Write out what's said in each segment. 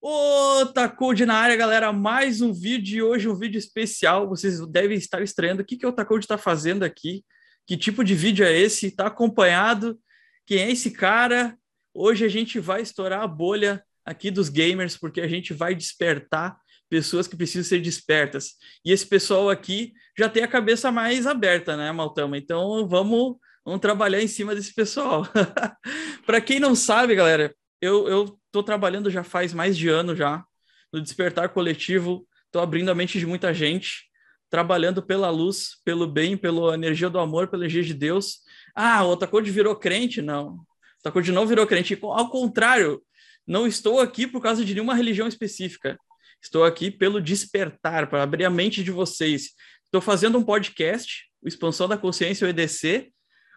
Ô, Tacode na área, galera. Mais um vídeo e hoje um vídeo especial. Vocês devem estar estranhando o que, que o Tacode está fazendo aqui. Que tipo de vídeo é esse? Está acompanhado? Quem é esse cara? Hoje a gente vai estourar a bolha aqui dos gamers, porque a gente vai despertar pessoas que precisam ser despertas. E esse pessoal aqui já tem a cabeça mais aberta, né, Maltama? Então vamos, vamos trabalhar em cima desse pessoal. Para quem não sabe, galera, eu, eu tô trabalhando já faz mais de ano já no despertar coletivo, tô abrindo a mente de muita gente, trabalhando pela luz, pelo bem, pela energia do amor, pela energia de Deus. Ah, o Otakude virou crente? Não. O Otakude não virou crente. Ao contrário, não estou aqui por causa de nenhuma religião específica. Estou aqui pelo despertar, para abrir a mente de vocês. Estou fazendo um podcast, o Expansão da Consciência, o EDC.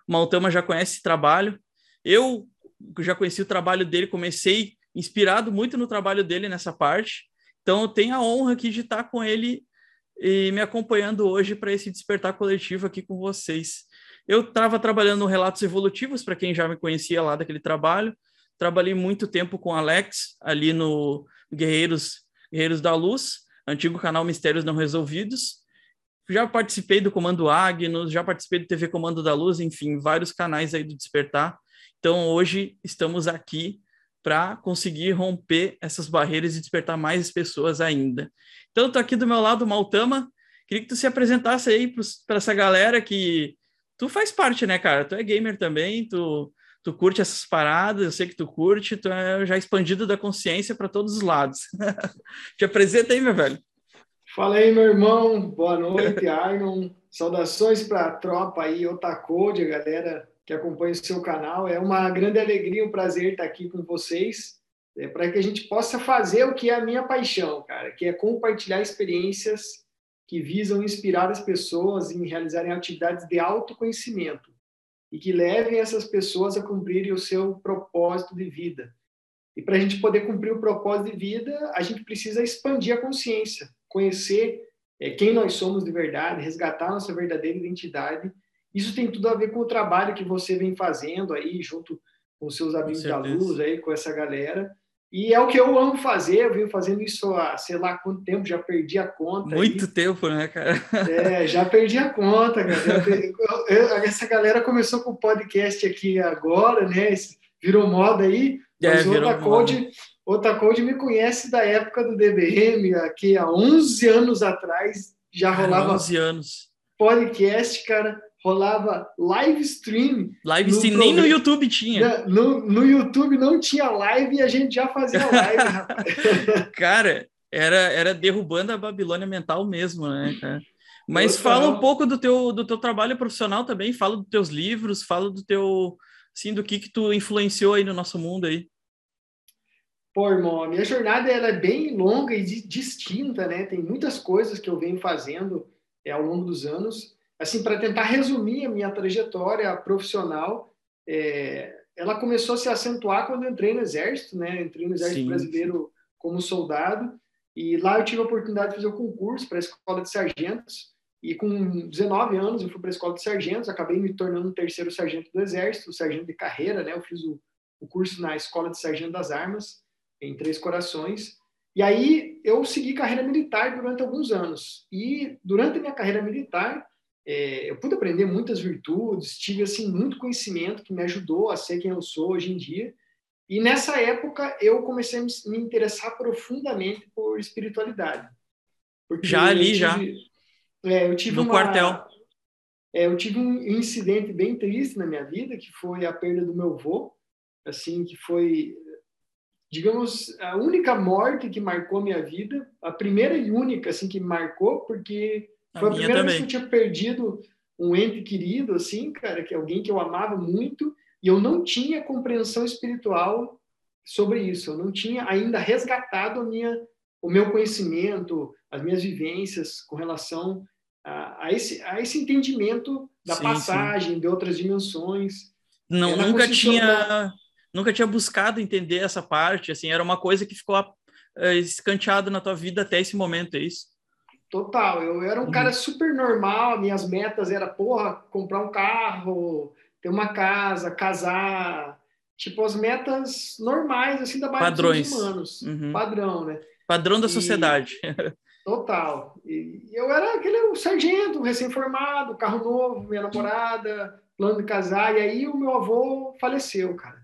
O Maltama já conhece esse trabalho. Eu já conheci o trabalho dele, comecei inspirado muito no trabalho dele nessa parte. Então, eu tenho a honra aqui de estar com ele e me acompanhando hoje para esse despertar coletivo aqui com vocês. Eu estava trabalhando no Relatos Evolutivos, para quem já me conhecia lá daquele trabalho. Trabalhei muito tempo com Alex, ali no Guerreiros, Guerreiros da Luz, antigo canal Mistérios Não Resolvidos. Já participei do Comando Agnus, já participei do TV Comando da Luz, enfim, vários canais aí do Despertar. Então, hoje estamos aqui para conseguir romper essas barreiras e despertar mais pessoas ainda. Então, estou aqui do meu lado, Maltama. Queria que tu se apresentasse aí para essa galera que tu faz parte, né, cara? Tu é gamer também, tu, tu curte essas paradas, eu sei que tu curte, tu é já expandido da consciência para todos os lados. Te apresenta aí, meu velho. Fala aí, meu irmão. Boa noite, Arnon. Saudações para a tropa aí, Otacode, galera que acompanha o seu canal. É uma grande alegria, um prazer estar aqui com vocês, é, para que a gente possa fazer o que é a minha paixão, cara, que é compartilhar experiências que visam inspirar as pessoas em realizarem atividades de autoconhecimento e que levem essas pessoas a cumprirem o seu propósito de vida. E para a gente poder cumprir o propósito de vida, a gente precisa expandir a consciência, conhecer é, quem nós somos de verdade, resgatar nossa verdadeira identidade isso tem tudo a ver com o trabalho que você vem fazendo aí, junto com seus amigos da luz, aí, com essa galera. E é o que eu amo fazer, eu venho fazendo isso há sei lá quanto tempo, já perdi a conta. Muito aí. tempo, né, cara? É, já perdi a conta, cara. Essa galera começou com o podcast aqui agora, né? Virou moda aí. É, mas outra Code, outra Code me conhece da época do DBM, aqui há 11 anos atrás, já rolava 11 anos. podcast, cara rolava live stream. Live stream, nem no YouTube tinha. No, no YouTube não tinha live e a gente já fazia live, rapaz. Cara, era, era derrubando a Babilônia mental mesmo, né, cara? Mas fala um pouco do teu, do teu trabalho profissional também, fala dos teus livros, fala do teu, assim, do que que tu influenciou aí no nosso mundo aí. Pô, irmão, a minha jornada ela é bem longa e distinta, né? Tem muitas coisas que eu venho fazendo é, ao longo dos anos assim, para tentar resumir a minha trajetória profissional, é, ela começou a se acentuar quando entrei no Exército, né? Entrei no Exército sim, Brasileiro sim. como soldado e lá eu tive a oportunidade de fazer o concurso para a Escola de Sargentos e com 19 anos eu fui para a Escola de Sargentos, acabei me tornando o terceiro sargento do Exército, sargento de carreira, né? Eu fiz o, o curso na Escola de Sargento das Armas em Três Corações. E aí eu segui carreira militar durante alguns anos. E durante a minha carreira militar, é, eu pude aprender muitas virtudes, tive assim muito conhecimento que me ajudou a ser quem eu sou hoje em dia. E nessa época eu comecei a me interessar profundamente por espiritualidade. já ali, tive, já. É, eu tive no uma, quartel. É, eu tive um incidente bem triste na minha vida, que foi a perda do meu avô, assim, que foi, digamos, a única morte que marcou minha vida, a primeira e única, assim, que marcou, porque foi a, a primeira também. vez que eu tinha perdido um ente querido, assim, cara, que é alguém que eu amava muito, e eu não tinha compreensão espiritual sobre isso. Eu não tinha ainda resgatado a minha, o meu conhecimento, as minhas vivências com relação a, a esse, a esse entendimento da sim, passagem sim. de outras dimensões. Não, nunca tinha, da... nunca tinha buscado entender essa parte. Assim, era uma coisa que ficou uh, escanteado na tua vida até esse momento, é isso? Total, eu era um uhum. cara super normal, minhas metas era, porra, comprar um carro, ter uma casa, casar, tipo as metas normais assim da maioria Padrões. dos humanos, uhum. padrão, né? Padrão da sociedade. total. E eu era aquele sargento, recém-formado, carro novo, minha namorada, plano de casar, e aí o meu avô faleceu, cara.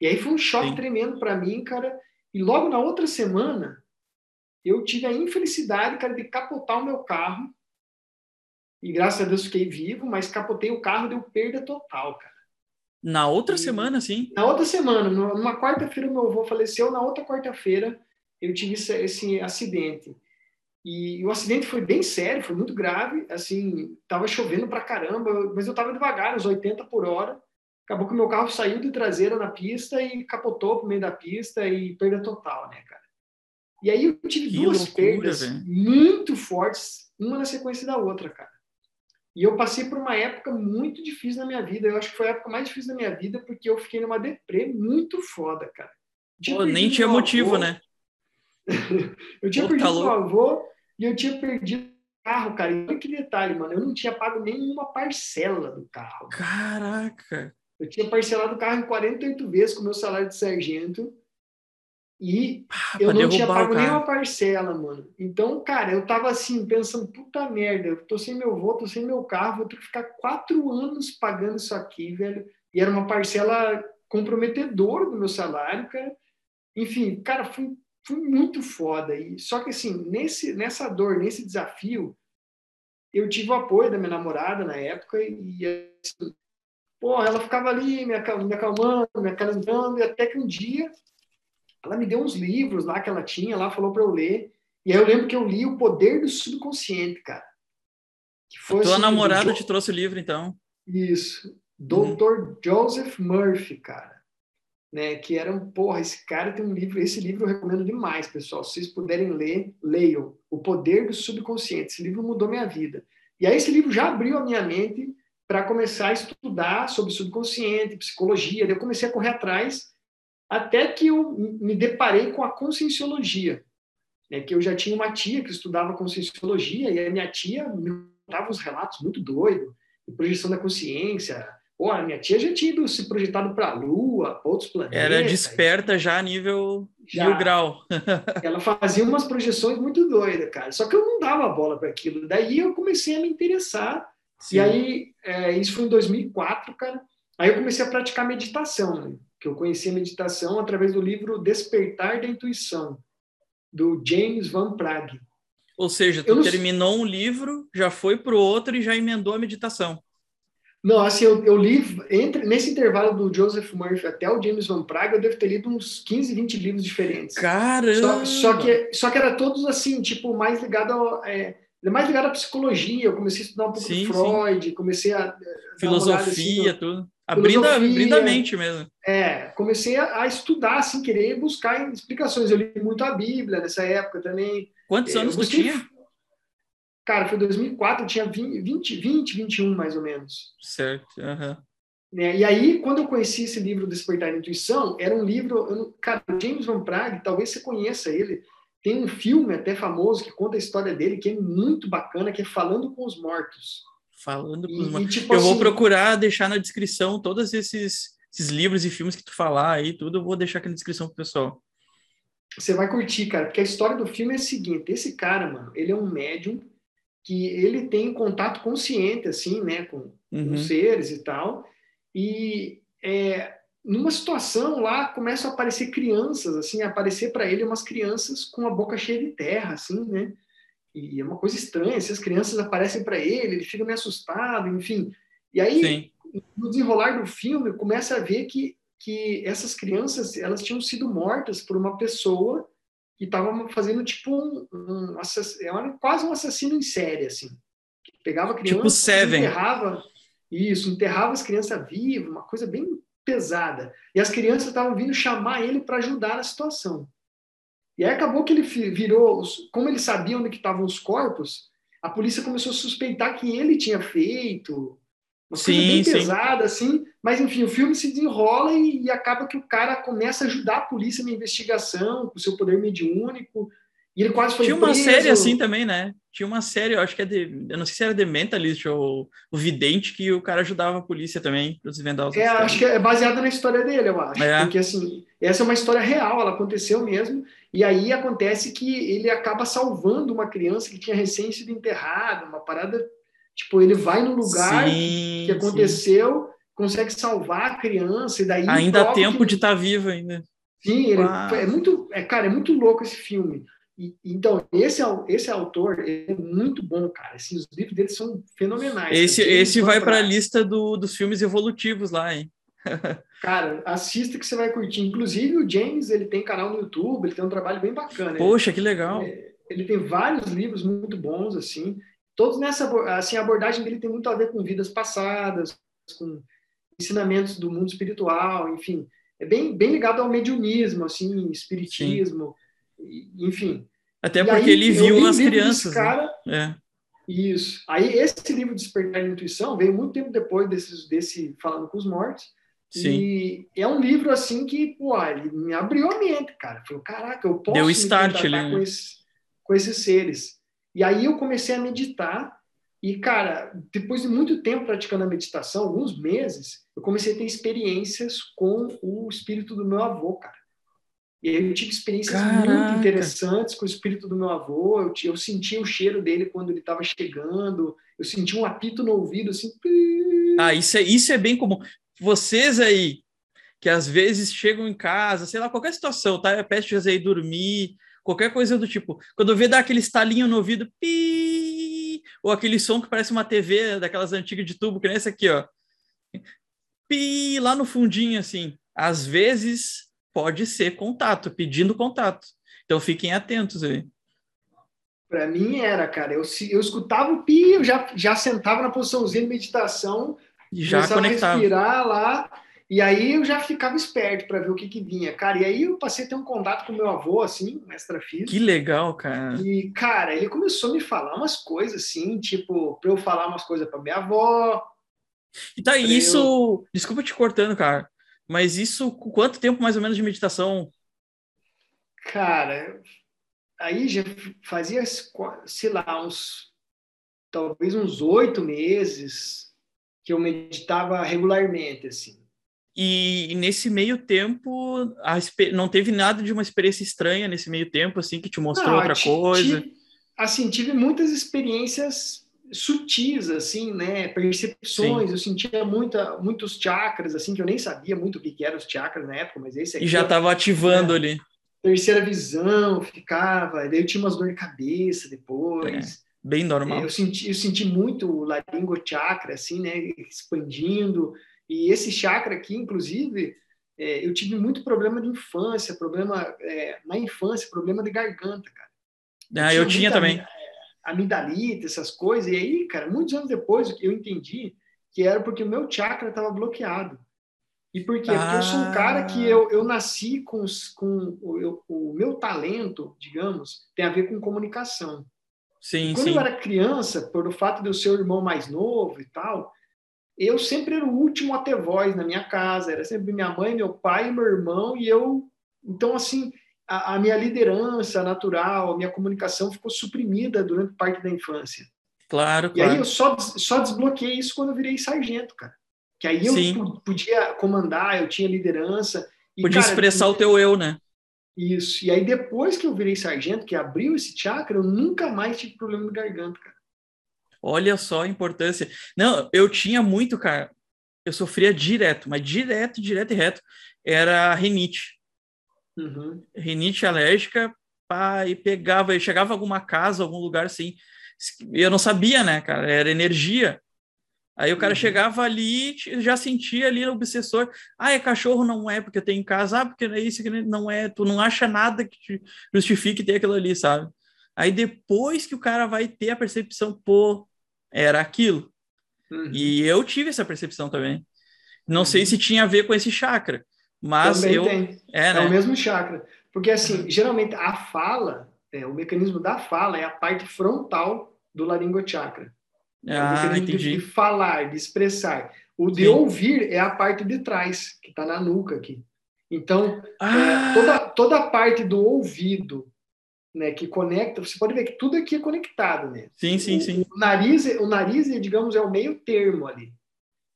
E aí foi um choque Sim. tremendo para mim, cara. E logo na outra semana, eu tive a infelicidade, cara, de capotar o meu carro. E graças a Deus fiquei vivo, mas capotei o carro, deu perda total, cara. Na outra e, semana, sim? Na outra semana. Numa quarta-feira, meu avô faleceu. Na outra quarta-feira, eu tive esse, esse, acidente. E o acidente foi bem sério, foi muito grave. Assim, tava chovendo pra caramba, mas eu tava devagar, uns 80 por hora. Acabou que o meu carro saiu de traseira na pista e capotou pro meio da pista e perda total, né, cara? E aí eu tive que duas loucura, perdas véio. muito fortes, uma na sequência da outra, cara. E eu passei por uma época muito difícil na minha vida. Eu acho que foi a época mais difícil da minha vida porque eu fiquei numa deprê muito foda, cara. Pô, nem tinha motivo, avô. né? eu tinha Pô, perdido tá meu avô e eu tinha perdido o carro, cara. E olha que detalhe, mano. Eu não tinha pago nenhuma parcela do carro. Caraca! Eu tinha parcelado o carro em 48 vezes com o meu salário de sargento. E ah, eu não tinha pago nenhuma parcela, mano. Então, cara, eu tava assim, pensando, puta merda, eu tô sem meu voo, tô sem meu carro, vou ter que ficar quatro anos pagando isso aqui, velho. E era uma parcela comprometedora do meu salário, cara. Enfim, cara, foi, foi muito foda. E, só que assim, nesse, nessa dor, nesse desafio, eu tive o apoio da minha namorada na época e assim, porra, ela ficava ali me acalmando, me acalentando, e até que um dia ela me deu uns livros lá que ela tinha, lá falou para eu ler. E aí eu lembro que eu li O Poder do Subconsciente, cara. Que foi, A tua assim, namorada jo... te trouxe o livro, então? Isso. Dr. Uhum. Joseph Murphy, cara. Né, que era um, porra, esse cara tem um livro, esse livro eu recomendo demais, pessoal. Se vocês puderem ler, leiam. O Poder do Subconsciente. Esse livro mudou minha vida. E aí esse livro já abriu a minha mente para começar a estudar sobre subconsciente, psicologia. Eu comecei a correr atrás até que eu me deparei com a conscienciologia, né, que eu já tinha uma tia que estudava conscienciologia e a minha tia me contava uns relatos muito doidos de projeção da consciência. Pô, a minha tia já tinha ido se projetado para a Lua, para outros planetas. Era desperta já a nível já. mil grau. ela fazia umas projeções muito doidas, cara. Só que eu não dava bola para aquilo. Daí eu comecei a me interessar. Sim. E aí, é, isso foi em 2004, cara. Aí eu comecei a praticar meditação. Né? Que eu conheci a meditação através do livro Despertar da Intuição, do James Van Prague. Ou seja, tu não... terminou um livro, já foi para o outro e já emendou a meditação. Não, assim, eu, eu, li, entre, nesse intervalo do Joseph Murphy até o James Van Prague, eu devo ter lido uns 15, 20 livros diferentes. Caramba! Só, só que, só que era todos, assim, tipo, mais ligado a... É, mais ligado à psicologia, eu comecei a estudar um pouco sim, de Freud, sim. comecei a... Filosofia, assim, tudo. Abrindo, abrindo a mente mesmo. É, comecei a, a, estudar, assim, querer buscar explicações. Eu li muito a Bíblia nessa época também. Quantos é, anos você tinha? Cara, foi 2004, eu tinha 20, 20, 20 21 mais ou menos. Certo, uhum. É, e aí, quando eu conheci esse livro Despertar da Intuição, era um livro, eu, cara, James Van Prague, talvez você conheça ele, tem um filme até famoso que conta a história dele, que é muito bacana, que é Falando com os Mortos. Falando com os mortos. Tipo eu assim, vou procurar deixar na descrição todos esses, esses livros e filmes que tu falar aí, tudo, eu vou deixar aqui na descrição pro pessoal. Você vai curtir, cara, porque a história do filme é a seguinte: esse cara, mano, ele é um médium que ele tem contato consciente, assim, né, com, uhum. com seres e tal, e é, numa situação lá começam a aparecer crianças, assim, a aparecer para ele umas crianças com a boca cheia de terra, assim, né, e é uma coisa estranha, se as crianças aparecem para ele, ele fica meio assustado, enfim. E aí, Sim. no desenrolar do filme, começa a ver que, que essas crianças elas tinham sido mortas por uma pessoa que estava fazendo tipo um, um é quase um assassino em série, assim. Pegava crianças, tipo Seven. enterrava isso, enterrava as crianças vivas, uma coisa bem pesada. E as crianças estavam vindo chamar ele para ajudar na situação. E aí acabou que ele virou, como ele sabia onde estavam os corpos, a polícia começou a suspeitar que ele tinha feito, uma sim, coisa bem sim. pesada, assim. Mas, enfim, o filme se desenrola e, e, acaba que o cara começa a ajudar a polícia na investigação, com o seu poder mediúnico. E ele quase foi Tinha uma preso. série assim também, né? Tinha uma série, eu acho que é de. Eu não sei se era The Mentalist ou o Vidente, que o cara ajudava a polícia também para desvendar os É, acho que é baseada na história dele, eu acho. É. Porque, assim, essa é uma história real, ela aconteceu mesmo. E aí acontece que ele acaba salvando uma criança que tinha recém sido enterrada, uma parada. Tipo, ele vai no lugar sim, que aconteceu, consegue salvar a criança, e daí. sim. Ainda há tempo que- de estar vivo ainda. Sim, ele, é muito. É, cara, é muito louco esse filme. E, então, esse, esse autor é muito bom, cara. Assim, os livros dele são fenomenais. Esse. James esse vai para a lista do, dos filmes evolutivos lá, hein? Cara, assista que você vai curtir. Inclusive, o James, ele tem canal no YouTube, ele tem um trabalho bem bacana. Poxa, que legal. Ele tem vários livros muito bons, assim. Todos nessa assim, a abordagem dele tem muito a ver com vidas passadas, com ensinamentos do mundo espiritual, enfim. É bem, bem ligado ao mediunismo, assim, espiritismo, enfim. Até E porque aí, ele viu li o as livro desse crianças. né? Cara, É. Isso. Aí esse livro Despertar da Intuição veio muito tempo depois desses, desse Falando com os Mortos. Sim. E é um livro assim que, pô, ele me abriu a mente, cara. Falei, caraca, eu posso Deu start né? com, esse- com esses seres. E aí eu comecei a meditar. E, cara, depois de muito tempo praticando a meditação, alguns meses, eu comecei a ter experiências com o espírito do meu avô, cara. E aí eu tive experiências Caraca. muito interessantes com o espírito do meu avô. Eu, eu senti o cheiro dele quando ele estava chegando. Eu senti um apito no ouvido, assim. Ah, isso é, isso é bem comum. Vocês aí, que às vezes chegam em casa, sei lá, qualquer situação, tá? Peste aí dormir, qualquer coisa do tipo. Quando vê dar aquele estalinho no ouvido, pi, ou aquele som que parece uma TV daquelas antigas de tubo, que nem essa aqui, ó. Pi, lá no fundinho, assim. Às vezes pode ser contato, pedindo contato. Então fiquem atentos aí. Para mim era, cara. Eu, eu escutava o pi, eu já, já sentava na posiçãozinha de meditação, já começava a conectava. respirar lá. E aí eu já ficava esperto para ver o que, que vinha, cara. E aí eu passei a ter um contato com meu avô, assim, um extrafísico. Que legal, cara. E, cara, ele começou a me falar umas coisas assim, tipo, para eu falar umas coisas para minha avó. E tá, isso. Desculpa te cortando, cara. Mas isso, quanto tempo mais ou menos de meditação? Cara, aí já fazia, sei lá, uns. Talvez uns oito meses que eu meditava regularmente, assim. E, nesse meio tempo, a não teve nada de uma experiência estranha nesse meio tempo, assim, que te mostrou Não, outra coisa. ti- assim, tive muitas experiências sutis, assim, né? Percepções. Eu sentia muita, muitos chakras, assim, que eu nem sabia muito o que, que eram os chakras na época, mas esse aqui. E já estava ativando É. ali. Terceira visão, ficava. Daí eu tinha umas dor de cabeça depois. Bem normal. Eu senti, eu senti muito o laringo chakra, assim, né? Expandindo. E esse chakra aqui, inclusive, é, eu tive muito problema de infância, problema é, na infância, problema de garganta, cara. Ah, eu tinha também. ami- Amidalite, essas coisas. E aí, cara, muitos anos depois eu entendi que era porque o meu chakra estava bloqueado. E por quê? Porque eu sou um cara que Ah. eu, eu nasci com, os- com o, eu- o meu talento, digamos, tem a ver com comunicação. Sim, Quando sim. eu era criança, por o fato de eu ser o irmão mais novo e tal, eu sempre era o último a ter voz na minha casa. Era sempre minha mãe, meu pai, meu irmão e eu. Então, assim, a, a minha liderança natural, a minha comunicação ficou suprimida durante parte da infância. Claro, E aí claro. eu só, só desbloqueei isso quando eu virei sargento, cara. Que aí eu Sim. podia comandar, eu tinha liderança. E, Podia cara, expressar o teu eu, né? Isso. E aí, depois que eu virei sargento, que abriu esse chakra, eu nunca mais tive problema de garganta, cara. Olha só a importância. Não, eu tinha muito, cara. Eu sofria direto, mas direto, direto e reto. Era rinite. Uhum. Rinite alérgica, e pegava, eu chegava a alguma casa, algum lugar assim. Eu não sabia, né, cara? Era energia. Aí o cara Uhum. chegava ali, já sentia ali no obsessor. Ah, é cachorro? Não é, porque tem em casa. Ah, porque é isso que não é. Tu não acha nada que te justifique ter aquilo ali, sabe? Aí depois que o cara vai ter a percepção, pô, era aquilo. Uhum. E eu tive essa percepção também. Não Uhum. sei se tinha a ver com esse chakra, mas Também eu. tem. É, É, né? o mesmo chakra. Porque, assim, geralmente a fala, é, o mecanismo da fala é a parte frontal do laringochakra. É o Ah, de, entendi. de falar, de expressar. O de Sim. ouvir é a parte de trás, que está na nuca aqui. Então, Ah, é, toda, toda a parte do ouvido né, que conecta, você pode ver que tudo aqui é conectado, né? Sim, sim, sim. O nariz, o nariz, digamos, é o meio termo ali.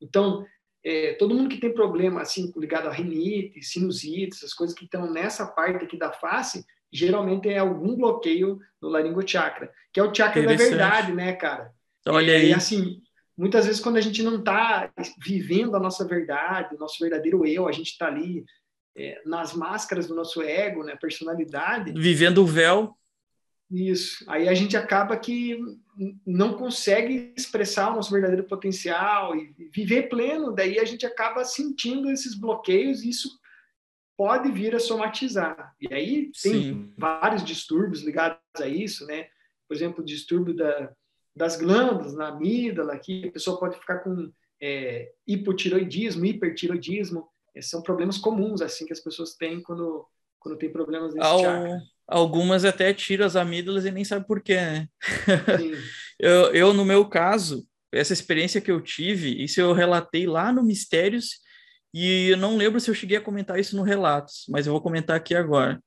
Então, é, todo mundo que tem problema assim ligado a rinite, sinusite, essas coisas que estão nessa parte aqui da face, geralmente é algum bloqueio no laringochakra, que é o chakra da verdade, né, cara? Então, olha aí. E assim, muitas vezes quando a gente não está vivendo a nossa verdade, o nosso verdadeiro eu, a gente está ali é, nas máscaras do nosso ego, né, personalidade. Vivendo o véu. Isso. Aí a gente acaba que não consegue expressar o nosso verdadeiro potencial e viver pleno. Daí a gente acaba sentindo esses bloqueios e isso pode vir a somatizar. E aí tem Sim. vários distúrbios ligados a isso, né? Por exemplo, o distúrbio da, das glândulas na amígdala, que a pessoa pode ficar com é, hipotiroidismo, hipertiroidismo. Esses são problemas comuns, assim, que as pessoas têm quando, quando tem problemas nesse Ao... chakra. Algumas até tiram as amígdalas e nem sabe por quê, né? eu, eu, no meu caso, essa experiência que eu tive, isso eu relatei lá no Mistérios, e eu não lembro se eu cheguei a comentar isso no Relatos, mas eu vou comentar aqui agora.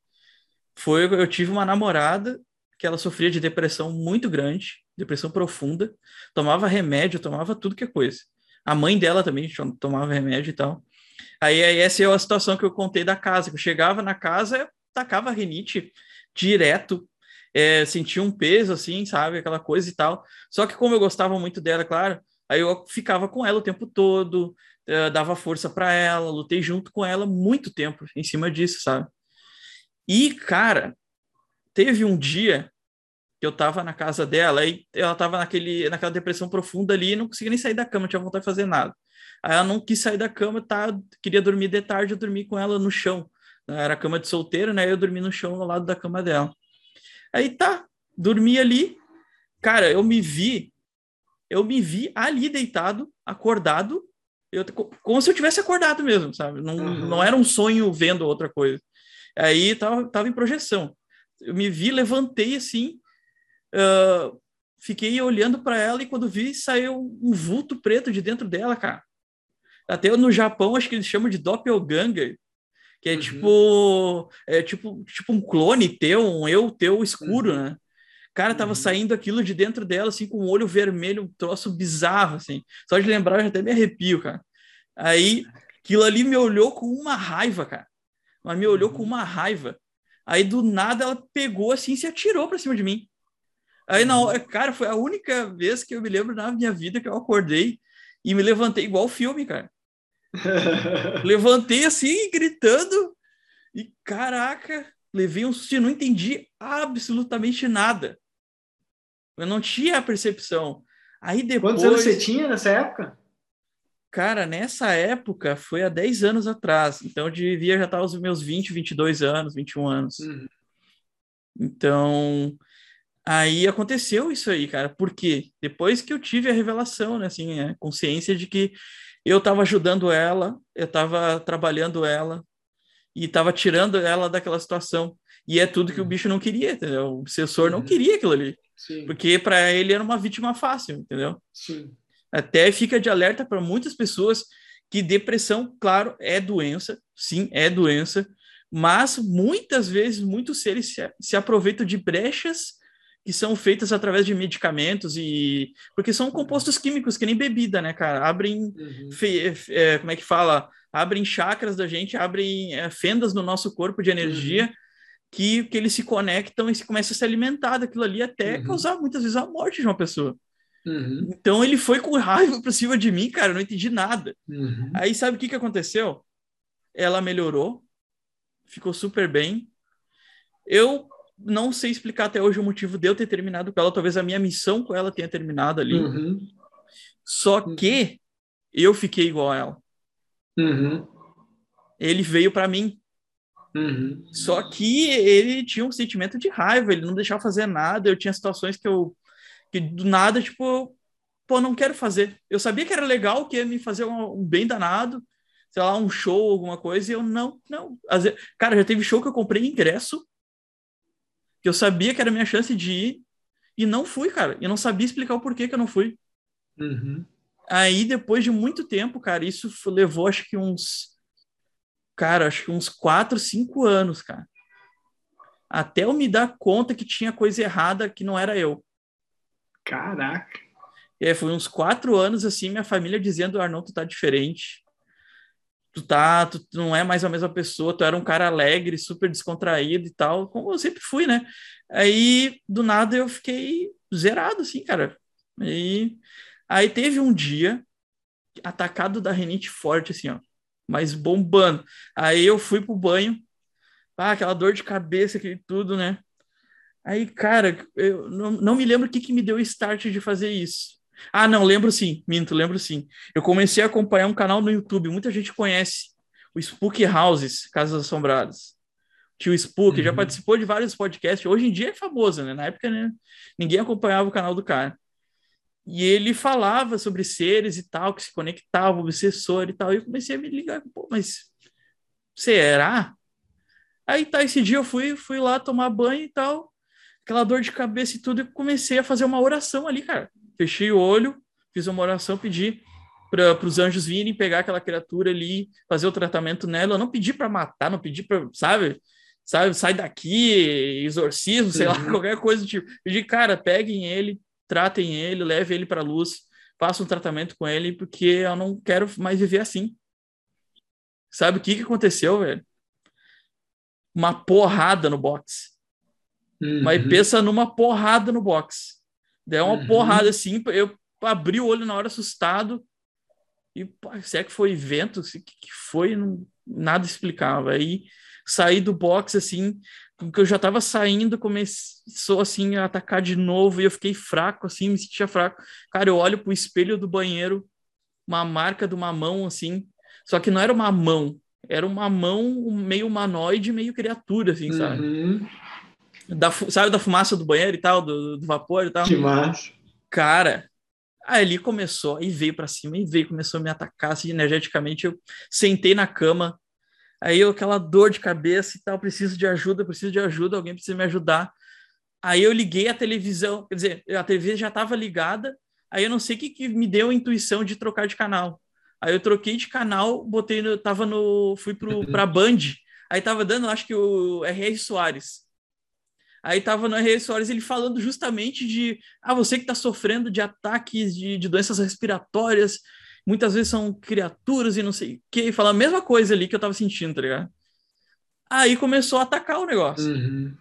Foi, eu tive uma namorada que ela sofria de depressão muito grande, depressão profunda, tomava remédio, tomava tudo que é coisa. A mãe dela também tomava remédio e tal. Aí, aí essa é a situação que eu contei da casa, eu chegava na casa, tacava rinite direto, é, sentia um peso assim, sabe, aquela coisa e tal. Só que como eu gostava muito dela, claro, aí eu ficava com ela o tempo todo, uh, dava força para ela, lutei junto com ela muito tempo em cima disso, sabe? E, cara, teve um dia que eu tava na casa dela e ela tava naquele, naquela depressão profunda ali e não conseguia nem sair da cama, tinha vontade de fazer nada. Aí ela não quis sair da cama, tá, queria dormir de tarde, eu dormi com ela no chão. Era cama de solteiro, né? Eu dormi no chão ao lado da cama dela. Aí tá, dormi ali. Cara, eu me vi, eu me vi ali deitado, acordado, eu, como se eu tivesse acordado mesmo, sabe? Não, uhum. não era um sonho vendo outra coisa. Aí tava, tava em projeção. Eu me vi, levantei assim, uh, fiquei olhando para ela e quando vi, saiu um vulto preto de dentro dela, cara. Até no Japão, acho que eles chamam de doppelganger, que é uhum. tipo é tipo tipo um clone teu, um eu teu escuro, uhum. né? Cara, tava uhum. saindo aquilo de dentro dela, assim, com um olho vermelho, um troço bizarro, assim. Só de lembrar, eu até me arrepio, cara. Aí, aquilo ali me olhou com uma raiva, cara. Mas me olhou com uhum. uma raiva. Aí, do nada, ela pegou, assim, e se atirou pra cima de mim. Aí, não, uhum. cara, foi a única vez que eu me lembro na minha vida que eu acordei e me levantei igual o filme, cara. Levantei assim, gritando, e caraca, levei um susto, não entendi absolutamente nada. Eu não tinha a percepção. Aí depois. Quantos anos você tinha nessa época? Cara, nessa época foi há 10 anos atrás. Então eu devia já estar os meus 20, 22 anos, 21 anos. Uhum. Então, aí aconteceu isso aí, cara. Por quê? Depois que eu tive a revelação, né, assim, a consciência de que eu estava ajudando ela, eu estava trabalhando ela e estava tirando ela daquela situação. E é tudo que o uhum. bicho não queria, entendeu? O obsessor uhum. não queria aquilo ali. Sim. Porque para ele era uma vítima fácil, entendeu? Sim. Até fica de alerta para muitas pessoas que depressão, claro, é doença, sim, é doença, mas muitas vezes muitos seres se, se aproveitam de brechas que são feitas através de medicamentos e porque são compostos químicos que nem bebida, né, cara? Abrem, uhum. fe, é, como é que fala? Abrem chakras da gente, abrem é, fendas no nosso corpo de energia uhum. que, que eles se conectam e se começam a se alimentar daquilo ali até uhum. causar muitas vezes a morte de uma pessoa. Uhum. Então ele foi com raiva para cima de mim, cara, eu não entendi nada. Uhum. Aí sabe o que, que aconteceu? Ela melhorou, ficou super bem. Eu não sei explicar até hoje o motivo de eu ter terminado com ela. Talvez a minha missão com ela tenha terminado ali. Uhum. Só uhum. que eu fiquei igual a ela. Uhum. Ele veio para mim. Uhum. Só que ele tinha um sentimento de raiva, ele não deixava fazer nada. Eu tinha situações que eu, que do nada, tipo, pô, não quero fazer. Eu sabia que era legal, que ia me fazer um, um bem danado, sei lá, um show, alguma coisa, e eu não, não. Vezes, cara, já teve show que eu comprei ingresso que eu sabia que era minha chance de ir e não fui, cara. E não sabia explicar o porquê que eu não fui. Uhum. Aí, depois de muito tempo, cara, isso levou acho que uns. Cara, acho que uns quatro, cinco anos, cara. até eu me dar conta que tinha coisa errada que não era eu. Caraca. É, foi uns quatro anos assim, minha família dizendo, Arnon, tu tá diferente. Tu tá, tu não é mais a mesma pessoa, tu era um cara alegre, super descontraído e tal, como eu sempre fui, né? Aí, do nada, eu fiquei zerado, assim, cara. E aí teve um dia atacado da renite forte, assim, ó, mas bombando. Aí eu fui pro banho, ah, aquela dor de cabeça, aquele tudo, né? Aí, cara, eu não, não me lembro o que, que me deu o start de fazer isso. Ah, não, lembro sim, minto, lembro sim. Eu comecei a acompanhar um canal no YouTube, muita gente conhece, o Spook Houses, Casas Assombradas. Tio Spook, uhum. já participou de vários podcasts, hoje em dia é famoso, né? Na época, né, ninguém acompanhava o canal do cara. E ele falava sobre seres e tal, que se conectavam, obsessor e tal, e eu comecei a me ligar, pô, mas será? Aí tá, esse dia eu fui, fui lá tomar banho e tal, aquela dor de cabeça e tudo, e comecei a fazer uma oração ali, cara fechei o olho, fiz uma oração, pedi para os anjos virem pegar aquela criatura ali, fazer o tratamento nela. Eu não pedi para matar, não pedi para, sabe? Sabe, sai daqui, exorcismo, sei lá, uhum. qualquer coisa do tipo. Pedi, cara, peguem ele, tratem ele, leve ele para a luz, façam um tratamento com ele, porque eu não quero mais viver assim. Sabe o que, que aconteceu, velho? Uma porrada no box. Uhum. Mas pensa numa porrada no box. Deu uma uhum. porrada assim, eu abri o olho na hora assustado. E pô, se é que foi vento, o que, que foi, não, nada explicava. Aí saí do box assim, porque eu já tava saindo, começou assim a atacar de novo e eu fiquei fraco assim, me sentia fraco. Cara, eu olho pro espelho do banheiro, uma marca de uma mão assim, só que não era uma mão, era uma mão meio humanoide, meio criatura assim, sabe? Da, sabe da fumaça do banheiro e tal, do, do vapor e tal. Que massa. Cara, aí ele começou, aí veio para cima, e veio, começou a me atacar assim, energeticamente. Eu sentei na cama, aí eu, aquela dor de cabeça e tal, preciso de ajuda, preciso de ajuda, alguém precisa me ajudar. Aí eu liguei a televisão, quer dizer, a TV já estava ligada, aí eu não sei o que, que me deu a intuição de trocar de canal. Aí eu troquei de canal, botei no, tava no, fui pro, pra Band, aí tava dando, acho que o R.R. Soares. Aí tava no R. Soares ele falando justamente de ah, você que está sofrendo de ataques de, de, doenças respiratórias, muitas vezes são criaturas e não sei o que, e fala a mesma coisa ali que eu tava sentindo, tá ligado? Aí começou a atacar o negócio. Uhum.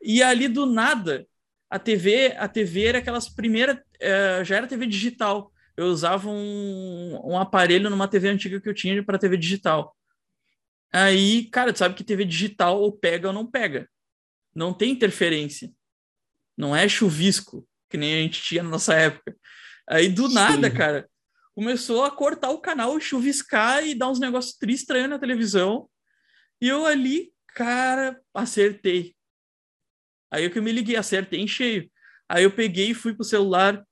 E ali do nada, a TV, a TV era aquelas primeiras, é, já era TV digital. Eu usava um, um aparelho numa TV antiga que eu tinha para TV digital. Aí, cara, tu sabe que TV digital ou pega ou não pega não tem interferência. Não é chuvisco, que nem a gente tinha na nossa época. Aí do Sim. nada, cara, começou a cortar o canal, chuviscar e dar uns negócios tristes estranhos na televisão. E eu ali, cara, acertei. Aí eu que me liguei, acertei em cheio. Aí eu peguei e fui pro celular,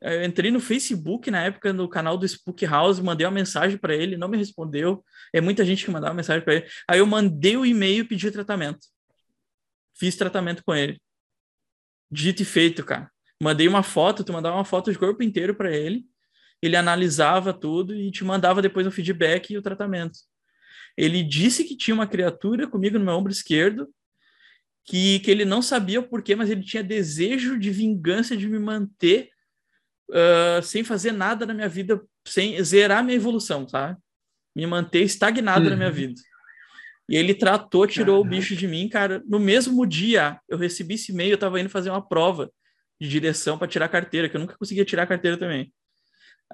eu entrei no Facebook na época no canal do Spook House, mandei uma mensagem para ele, não me respondeu. É muita gente que mandava mensagem para ele. Aí eu mandei o e-mail e pedi tratamento. Fiz tratamento com ele. Dito e feito, cara. Mandei uma foto, tu mandava uma foto de corpo inteiro para ele. Ele analisava tudo e te mandava depois o feedback e o tratamento. Ele disse que tinha uma criatura comigo no meu ombro esquerdo, que, que ele não sabia o porquê, mas ele tinha desejo de vingança de me manter uh, sem fazer nada na minha vida, sem zerar minha evolução, sabe? Me manter estagnado uhum. na minha uhum. vida. E ele tratou, tirou o bicho de mim, cara. No mesmo dia, eu recebi esse e-mail, eu tava indo fazer uma prova de direção para tirar a carteira, que eu nunca conseguia tirar a carteira também.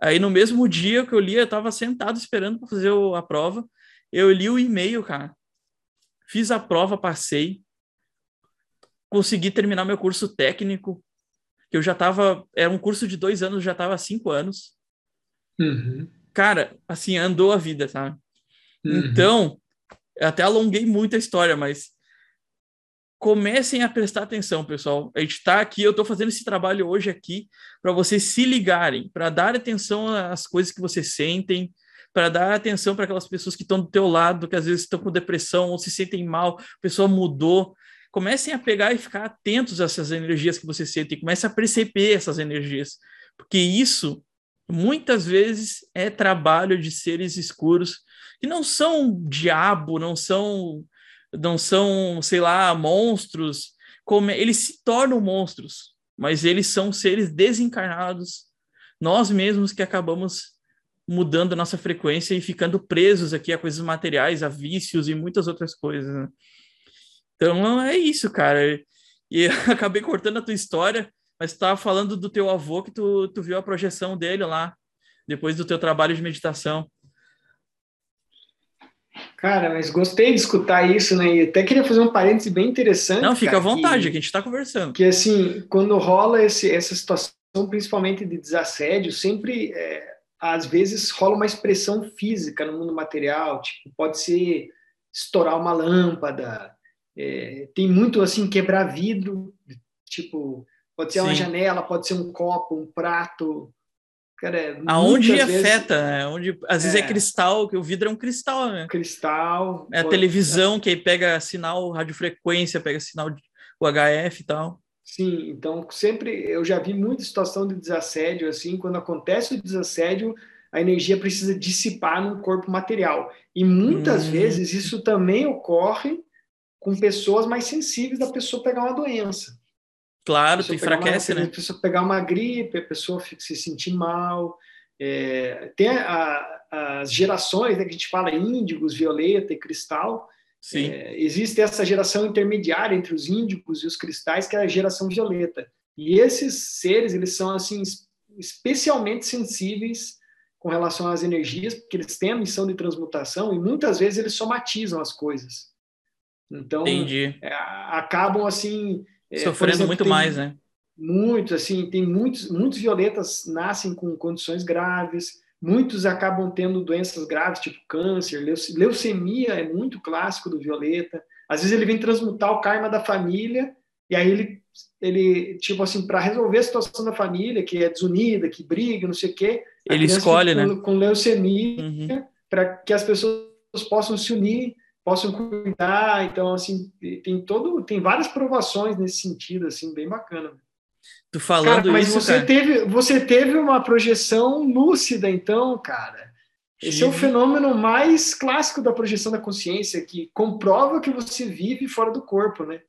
Aí no mesmo dia que eu li, eu tava sentado esperando para fazer a prova. Eu li o e-mail, cara. Fiz a prova, passei. Consegui terminar meu curso técnico, que eu já tava. Era um curso de dois anos, já tava há cinco anos. Uhum. Cara, assim, andou a vida, sabe? Uhum. Então, eu até alonguei muito a história, mas comecem a prestar atenção, pessoal. A gente está aqui, eu estou fazendo esse trabalho hoje aqui para vocês se ligarem, para dar atenção às coisas que vocês sentem, para dar atenção para aquelas pessoas que estão do teu lado, que às vezes estão com depressão ou se sentem mal, a pessoa mudou. Comecem a pegar e ficar atentos a essas energias que vocês sentem, comecem a perceber essas energias, porque isso muitas vezes é trabalho de seres escuros que não são diabo, não são não são, sei lá, monstros. Como, eles se tornam monstros, mas eles são seres desencarnados, nós mesmos que acabamos mudando nossa frequência e ficando presos aqui a coisas materiais, a vícios e muitas outras coisas. Né? Então é isso, cara. E acabei cortando a tua história, mas estava falando do teu avô que tu, tu viu a projeção dele lá, depois do teu trabalho de meditação. Cara, mas gostei de escutar isso, né? E até queria fazer um parêntese bem interessante. Não, fica cara, à vontade, que, que a gente está conversando. Que assim, quando rola esse, essa situação, principalmente de desassédio, sempre, é, às vezes, rola uma expressão física no mundo material, tipo, pode ser estourar uma lâmpada, é, tem muito assim, quebrar vidro, tipo, pode ser Sim. uma janela, pode ser um copo, um prato, Cara, Aonde afeta, né? Onde, às vezes é. é cristal, que o vidro é um cristal, né? Cristal. É a televisão, que aí pega sinal, radiofrequência, pega sinal de UHF e tal. Sim, então sempre eu já vi muita situação de desassédio, assim, quando acontece o desassédio, a energia precisa dissipar no corpo material. E muitas hum. vezes isso também ocorre com pessoas mais sensíveis da pessoa pegar uma doença. Claro, tu enfraquece, uma, né? A pessoa pegar uma gripe, a pessoa se sentir mal. É, tem a, as gerações, né, que a gente fala índigos, violeta e cristal. Sim. É, existe essa geração intermediária entre os índigos e os cristais, que é a geração violeta. E esses seres, eles são assim especialmente sensíveis com relação às energias, porque eles têm a missão de transmutação e muitas vezes eles somatizam as coisas. Então, é, acabam assim Sofrendo exemplo, muito mais, né? Muitos, assim, tem muitos, muitos violetas nascem com condições graves, muitos acabam tendo doenças graves, tipo câncer, leucemia é muito clássico do violeta. Às vezes ele vem transmutar o karma da família, e aí ele, ele tipo assim, para resolver a situação da família, que é desunida, que briga, não sei o quê, ele escolhe, com, né? Com leucemia, uhum. para que as pessoas possam se unir possam cuidar. Então, assim, tem todo, tem várias provações nesse sentido, assim, bem bacana. Tu falando cara, mas isso, você cara. teve, você teve uma projeção lúcida, então, cara. Esse é o fenômeno mais clássico da projeção da consciência, que comprova que você vive fora do corpo, né?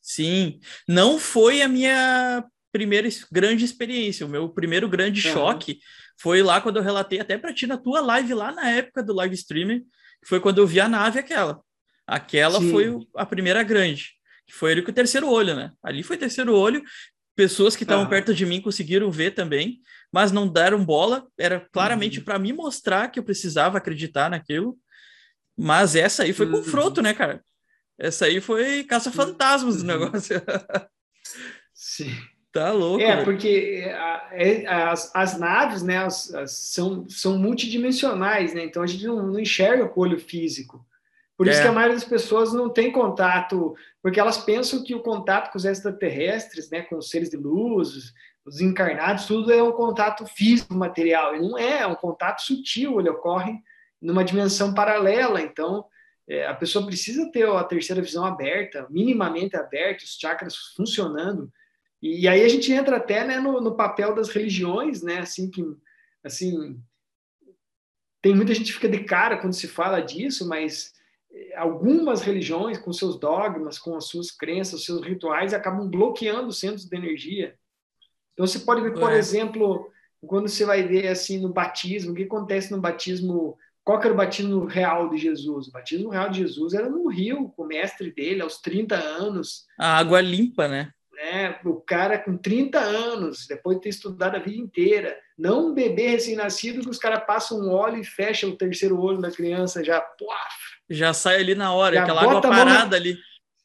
Sim, não foi a minha primeira grande experiência. O meu primeiro grande uhum. choque foi lá quando eu relatei até para ti na tua live lá na época do live streaming, foi quando eu vi a nave aquela. Aquela Sim. foi a primeira grande, que foi ali com o terceiro olho, né? Ali foi terceiro olho. Pessoas que estavam ah. perto de mim conseguiram ver também, mas não deram bola. Era claramente uhum. para me mostrar que eu precisava acreditar naquilo. Mas essa aí foi uhum. confronto, né, cara? Essa aí foi caça-fantasmas do uhum. negócio. Sim. Tá louco. É, porque é, é, as, as naves, né, as, as, são, são multidimensionais, né? Então a gente não, não enxerga com o olho físico. Por isso é. que a maioria das pessoas não tem contato, porque elas pensam que o contato com os extraterrestres, né, com os seres de luz, os encarnados, tudo é um contato físico, material. E não é, é um contato sutil, ele ocorre numa dimensão paralela. Então, é, a pessoa precisa ter a terceira visão aberta, minimamente aberta, os chakras funcionando, e, aí a gente entra até né, no, no, papel das religiões, né? Assim que, assim, tem muita gente que fica de cara quando se fala disso, mas eh, algumas religiões, com seus dogmas, com as suas crenças, seus rituais, acabam bloqueando os centros de energia. Então você pode ver, por é. exemplo, quando você vai ver assim no batismo, o que acontece no batismo? Qual era o batismo real de Jesus? O batismo real de Jesus era no rio, com o mestre dele, aos 30 anos. A água limpa, né? Né? O cara com 30 anos, depois de ter estudado a vida inteira, não um bebê recém-nascido que os caras passam um óleo e fecham o terceiro olho da criança já, puaf, já sai ali na hora, aquela água parada na, ali.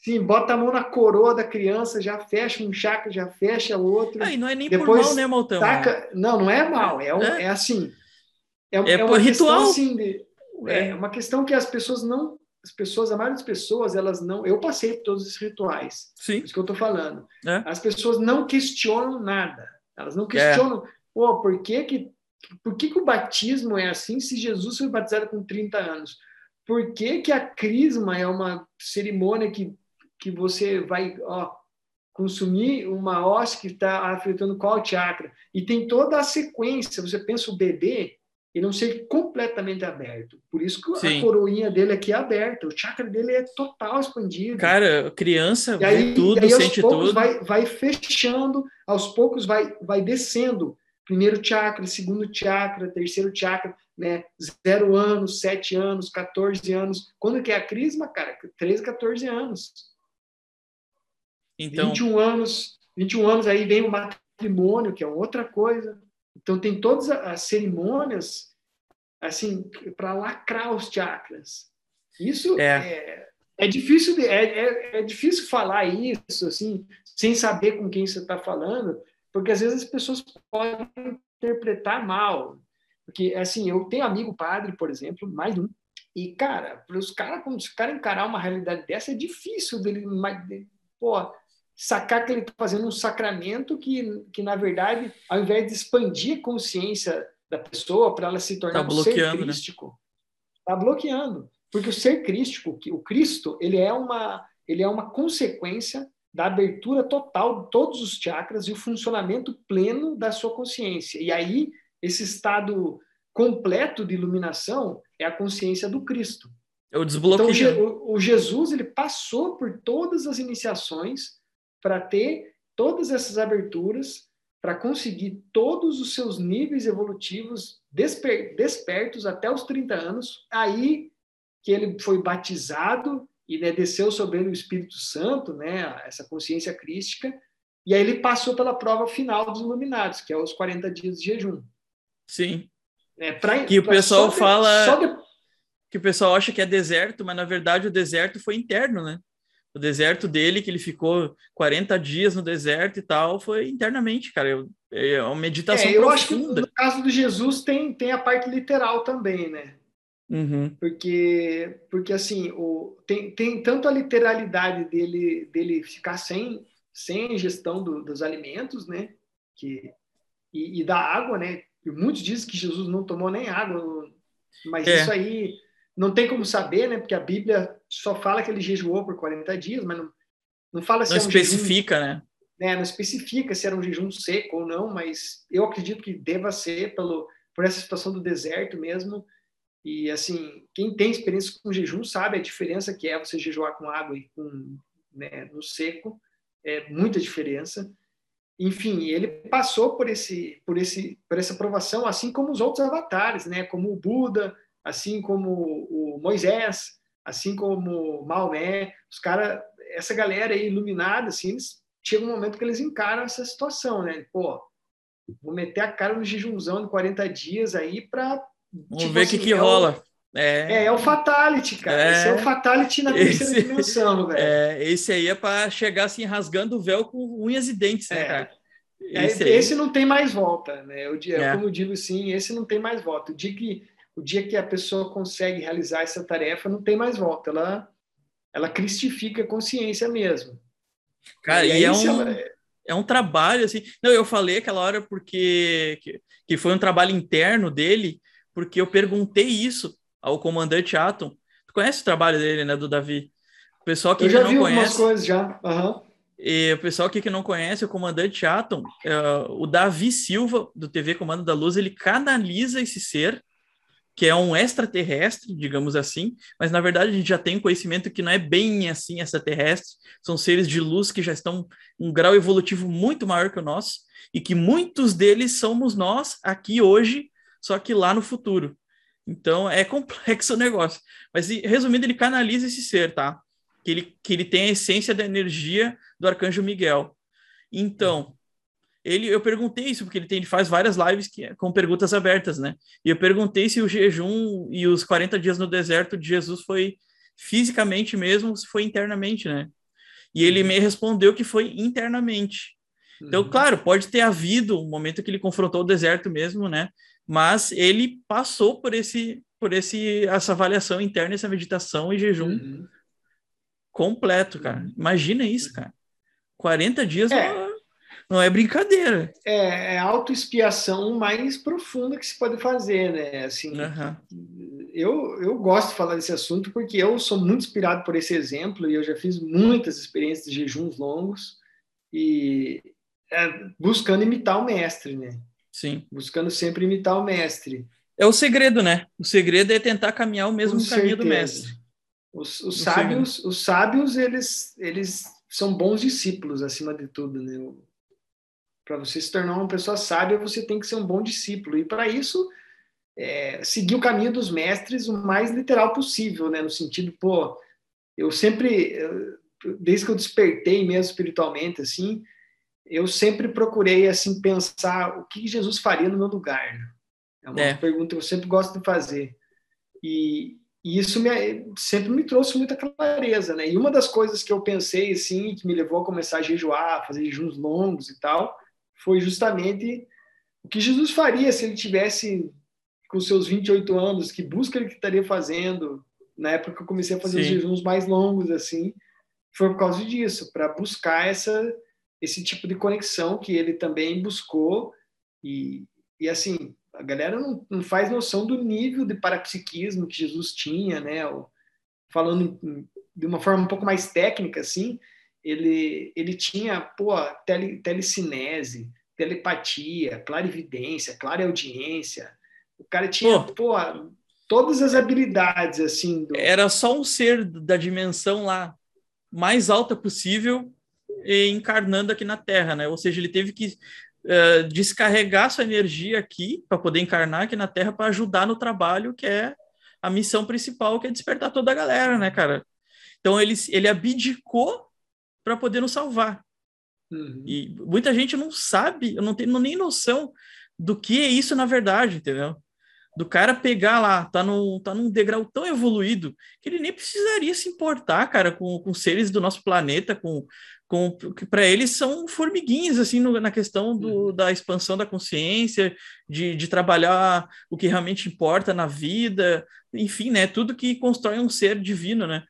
Sim, bota a mão na coroa da criança, já fecha um chakra, já fecha o outro. Ah, e não é nem depois por mal, né, Maltão? Taca... Não, não é mal, é, um, é. é assim. É, é, é uma ritual. Questão, assim, de, é. é uma questão que as pessoas não as pessoas, a maioria das pessoas, elas não. Eu passei por todos esses rituais. Sim. Isso que eu estou falando. É. As pessoas não questionam nada. Elas não questionam. É. Pô, por que que, por que que o batismo é assim se Jesus foi batizado com 30 anos? Por que que a crisma é uma cerimônia que, que você vai ó, consumir uma hóstia que está afetando qual chakra? E tem toda a sequência. Você pensa o bebê, e não ser completamente aberto. Por isso que Sim. a coroinha dele aqui é aberta, o chakra dele é total expandido. Cara, criança e aí, tudo, e aí, sente tudo. Vai, vai fechando, aos poucos vai, vai descendo. Primeiro chakra, segundo chakra, terceiro chakra, né? Zero anos, sete anos, 14 anos. Quando que é a crisma, cara? 13, 14 anos. Então... 21 anos, 21 anos aí vem o matrimônio, que é outra coisa. Então, tem todas as cerimônias assim para lacrar os chakras. Isso é, é, é difícil de, é, é, é, difícil falar isso assim sem saber com quem você está falando, porque às vezes as pessoas podem interpretar mal. Porque assim, eu tenho amigo padre, por exemplo, mais um, e cara, para os caras, quando os caras encarar uma realidade dessa, é difícil dele, pô, sacar que ele está fazendo um sacramento que, que, na verdade, ao invés de expandir a consciência da pessoa para ela se tornar tá um ser né? crístico, está né? bloqueando. Porque o ser crístico, o Cristo, ele é uma, ele é uma consequência da abertura total de todos os chakras e o funcionamento pleno da sua consciência. E aí, esse estado completo de iluminação é a consciência do Cristo. É o desbloqueio. Então, o, o Jesus ele passou por todas as iniciações para ter todas essas aberturas, para conseguir todos os seus níveis evolutivos desper despertos até os 30 anos, aí que ele foi batizado e né, desceu sobre ele o Espírito Santo, né, essa consciência crística, e aí ele passou pela prova final dos iluminados, que é os 40 dias de jejum. Sim. É, pra, que o pessoal de, fala de... que o pessoal acha que é deserto, mas na verdade o deserto foi interno, né? O deserto dele, que ele ficou 40 dias no deserto e tal, foi internamente, cara. Eu, é uma meditação é, eu profunda. acho que no caso do Jesus tem, tem a parte literal também, né? Uhum. Porque, porque assim, o, tem, tem tanto a literalidade dele, dele ficar sem, sem gestão do, dos alimentos, né? Que, e, e, da água, né? E muitos dizem que Jesus não tomou nem água, mas é. isso aí não tem como saber, né? Porque a Bíblia só fala que ele jejuou por 40 dias, mas não, não fala se não é um especifica, jejum, né? né? Não especifica se era um jejum seco ou não, mas eu acredito que deva ser pelo por essa situação do deserto mesmo. E assim, quem tem experiência com jejum sabe a diferença que é você jejuar com água e com né, no seco, é muita diferença. Enfim, ele passou por esse por esse por essa provação, assim como os outros avatares, né? Como o Buda, assim como o Moisés, assim como Maomé, os caras, essa galera aí iluminada, assim, eles, chega um momento que eles encaram essa situação, né? Pô, vou meter a cara no jejumzão de 40 dias aí para Vamos tipo ver o assim, que, que é rola. O, é... é, é o fatality, cara. É... Esse é o fatality na terceira esse... dimensão, velho. É, esse aí é para chegar assim rasgando o véu com unhas e dentes, né, é. cara? Esse, esse, não tem mais volta, né? Eu, é. Como eu digo assim, esse não tem mais volta. O dia que o dia que a pessoa consegue realizar essa tarefa, não tem mais volta. Ela, ela cristifica a consciência mesmo. Cara, e, e é, um, ela... é um trabalho, assim... Não, eu falei aquela hora porque... Que, que foi um trabalho interno dele, porque eu perguntei isso ao comandante Atom. Tu conhece o trabalho dele, né, do Davi? O pessoal que eu já não vi conhece... coisas já. Uhum. E o pessoal aqui que não conhece o comandante Atom, uh, o Davi Silva, do TV Comando da Luz, ele canaliza esse ser que é um extraterrestre, digamos assim, mas na verdade a gente já tem conhecimento que não é bem assim extraterrestre, são seres de luz que já estão um grau evolutivo muito maior que o nosso e que muitos deles somos nós aqui hoje, só que lá no futuro. Então é complexo o negócio. Mas resumindo, ele canaliza esse ser, tá? Que ele, que ele tem a essência da energia do arcanjo Miguel. Então, ele, eu perguntei isso, porque ele, tem, ele faz várias lives que, com perguntas abertas, né? E eu perguntei se o jejum e os 40 dias no deserto de Jesus foi fisicamente mesmo, se foi internamente, né? E ele me respondeu que foi internamente. Então, uhum. claro, pode ter havido um momento que ele confrontou o deserto mesmo, né? Mas ele passou por esse, por esse, essa avaliação interna, essa meditação e jejum uhum. completo, cara. Uhum. Imagina isso, cara. 40 dias é. Não é brincadeira. É, é autoexpiação mais profunda que se pode fazer, né? Assim, uhum. eu, eu gosto de falar desse assunto porque eu sou muito inspirado por esse exemplo e eu já fiz muitas experiências de jejuns longos e é, buscando imitar o mestre, né? Sim. Buscando sempre imitar o mestre. É o segredo, né? O segredo é tentar caminhar o mesmo Com caminho certeza. do mestre. Os, os sábios, os sábios, eles, eles são bons discípulos acima de tudo, né? Para você se tornar uma pessoa sábia, você tem que ser um bom discípulo. E para isso, é, seguir o caminho dos mestres o mais literal possível, né? No sentido, pô, eu sempre, desde que eu despertei mesmo espiritualmente, assim, eu sempre procurei assim pensar o que Jesus faria no meu lugar. Né? É uma é. pergunta que eu sempre gosto de fazer. E, e isso me, sempre me trouxe muita clareza, né? E uma das coisas que eu pensei, assim, que me levou a começar a jejuar, fazer jejuns longos e tal, foi justamente o que Jesus faria se ele tivesse com seus 28 anos, que busca ele que estaria fazendo, na época que eu comecei a fazer Sim. os jejuns mais longos, assim, foi por causa disso, para buscar essa, esse tipo de conexão que ele também buscou, e, e assim, a galera não, não faz noção do nível de parapsiquismo que Jesus tinha, né? Falando de uma forma um pouco mais técnica, assim, ele, ele tinha, pô, tele, telecinese, telepatia, clarividência, clareaudiência. O cara tinha, pô, pô todas as habilidades, assim. Do... Era só um ser da dimensão lá mais alta possível encarnando aqui na Terra, né? Ou seja, ele teve que uh, descarregar sua energia aqui para poder encarnar aqui na Terra para ajudar no trabalho que é a missão principal, que é despertar toda a galera, né, cara? Então ele, ele abdicou para poder nos salvar. Uhum. E muita gente não sabe, não tem nem noção do que é isso na verdade, entendeu? Do cara pegar lá, tá, no, tá num degrau tão evoluído que ele nem precisaria se importar, cara, com, com seres do nosso planeta, com, com que para eles são formiguinhas assim no, na questão do, uhum. da expansão da consciência, de, de trabalhar o que realmente importa na vida, enfim, né? Tudo que constrói um ser divino, né?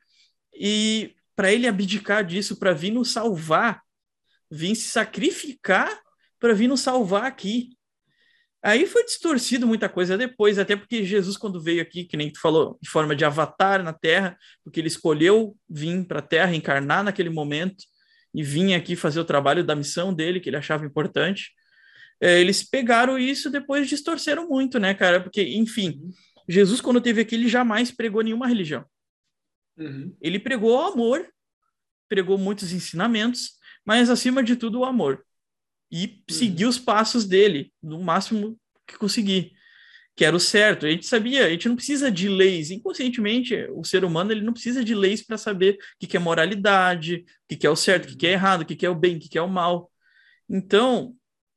E para ele abdicar disso, para vir nos salvar, vir se sacrificar para vir nos salvar aqui. Aí foi distorcido muita coisa depois, até porque Jesus, quando veio aqui, que nem tu falou, em forma de avatar na Terra, porque ele escolheu vir para a Terra, encarnar naquele momento, e vinha aqui fazer o trabalho da missão dele, que ele achava importante. É, eles pegaram isso depois distorceram muito, né, cara? Porque, enfim, Jesus, quando teve aqui, ele jamais pregou nenhuma religião. Uhum. Ele pregou o amor, pregou muitos ensinamentos, mas acima de tudo o amor. E uhum. seguiu os passos dele, no máximo que conseguir que era o certo. A gente sabia, a gente não precisa de leis. Inconscientemente, o ser humano ele não precisa de leis para saber o que, é moralidade, o que, é o certo, o que, é errado, o que, é o bem, o que, é o mal. Então,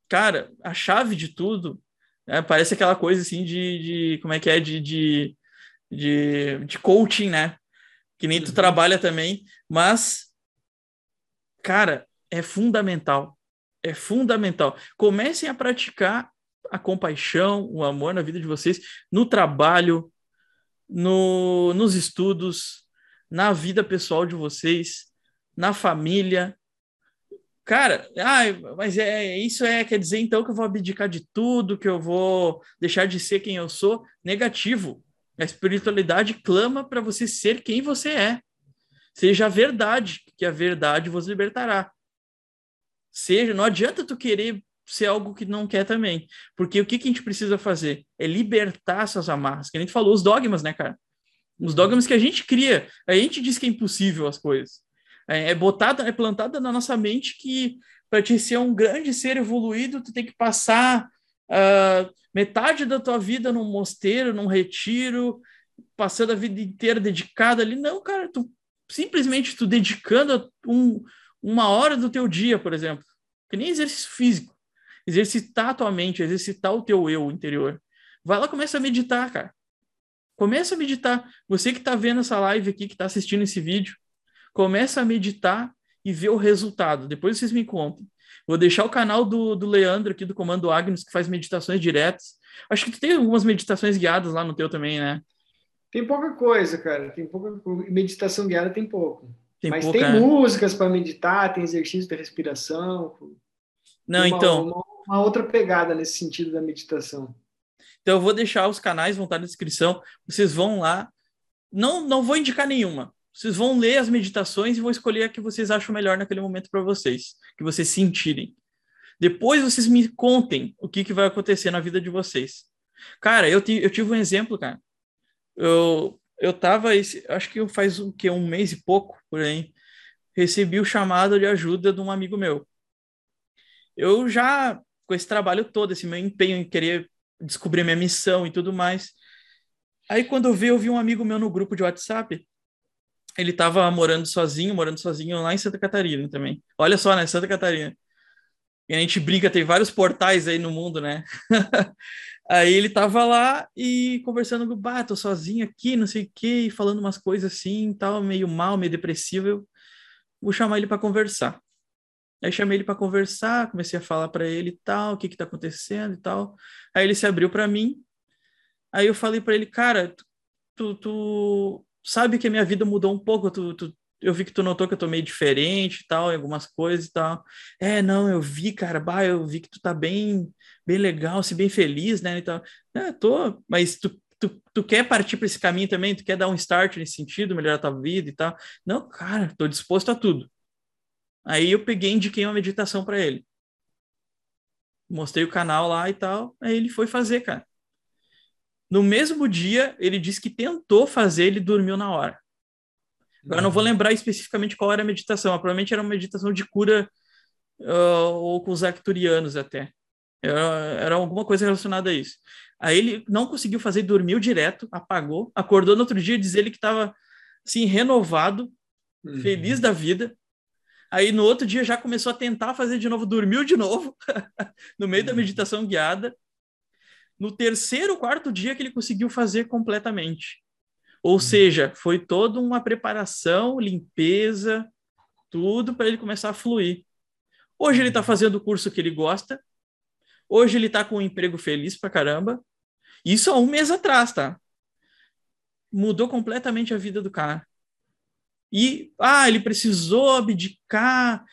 cara, a chave de tudo né, parece aquela coisa assim de, de como é que é de, de, de, de coaching, né? Que nem tu uhum. trabalha também, mas cara, é fundamental. É fundamental. Comecem a praticar a compaixão, o amor na vida de vocês, no trabalho, no, nos estudos, na vida pessoal de vocês, na família. Cara, ah, mas é isso é quer dizer então que eu vou abdicar de tudo, que eu vou deixar de ser quem eu sou? Negativo. A espiritualidade clama para você ser quem você é. Seja a verdade, que a verdade vos libertará. Seja, não adianta tu querer ser algo que não quer também. Porque o que, que a gente precisa fazer? É libertar essas amarras. Que a gente falou, os dogmas, né, cara? Os dogmas que a gente cria. A gente diz que é impossível as coisas. É, é botada, é plantada na nossa mente que para te ser um grande ser evoluído, tu tem que passar uh, metade da tua vida num mosteiro, num retiro, passando a vida inteira dedicada ali. Não, cara, tu simplesmente tu dedicando um, uma hora do teu dia, por exemplo, que nem exercício físico exercitar a tua mente, exercitar o teu eu interior. Vai lá, começa a meditar, cara. Começa a meditar. Você que está vendo essa live aqui, que está assistindo esse vídeo, começa a meditar e ver o resultado. Depois vocês me contem. Vou deixar o canal do, do Leandro aqui, do Comando Agnes, que faz meditações diretas. Acho que tu tem algumas meditações guiadas lá no teu também, né? Tem pouca coisa, cara. Tem pouca meditação guiada tem pouco. Tem Mas pouca, tem né? músicas para meditar, tem exercício de respiração. Não, uma, então. Uma, uma outra pegada nesse sentido da meditação. Então eu vou deixar os canais, vão estar na descrição. Vocês vão lá. Não, não vou indicar nenhuma. Vocês vão ler as meditações e vão escolher a que vocês acham melhor naquele momento para vocês, que vocês sentirem. Depois vocês me contem o que, que vai acontecer na vida de vocês. Cara, eu, eu tive um exemplo, cara. Eu, eu tava, acho que faz o que, um mês e pouco, por aí, recebi o chamado de ajuda de um amigo meu. Eu já, com esse trabalho todo, esse meu empenho em querer descobrir minha missão e tudo mais. Aí quando eu vi, eu vi um amigo meu no grupo de WhatsApp, ele tava morando sozinho, morando sozinho lá em Santa Catarina também. Olha só, né, Santa Catarina. E a gente brinca, tem vários portais aí no mundo, né? aí ele tava lá e conversando com bah, tô sozinho aqui, não sei o quê, falando umas coisas assim, tal, meio mal, meio depressivo. Eu vou chamar ele para conversar. Aí chamei ele para conversar, comecei a falar para ele e tal, o que que tá acontecendo e tal. Aí ele se abriu para mim. Aí eu falei para ele, cara, tu, tu, sabe que a minha vida mudou um pouco, tu, tu, eu vi que tu notou que eu tô meio diferente e tal, em algumas coisas e tal. É, não, eu vi, cara, bah, eu vi que tu tá bem, bem legal, se bem feliz, né, e tal. É, tô, mas tu, tu, tu quer partir para esse caminho também? Tu quer dar um start nesse sentido, melhorar tua vida e tal? Não, cara, tô disposto a tudo. Aí eu peguei e indiquei uma meditação para ele. Mostrei o canal lá e tal, aí ele foi fazer, cara. No mesmo dia, ele disse que tentou fazer, ele dormiu na hora. Agora, não vou uhum. lembrar especificamente qual era a meditação, provavelmente era uma meditação de cura uh, ou com os arcturianos até. Era, era, alguma coisa relacionada a isso. Aí ele não conseguiu fazer, dormiu direto, apagou, acordou no outro dia, diz ele que estava assim, renovado, uhum. feliz da vida. Aí no outro dia já começou a tentar fazer de novo, dormiu de novo, no meio uhum. da meditação guiada. No terceiro, quarto dia que ele conseguiu fazer completamente. Ou uhum. seja, foi toda uma preparação, limpeza, tudo para ele começar a fluir. Hoje ele está uhum. fazendo o curso que ele gosta. Hoje ele está com um emprego feliz pra caramba. Isso há um mês atrás, tá? Mudou completamente a vida do cara. E, ah, ele precisou abdicar,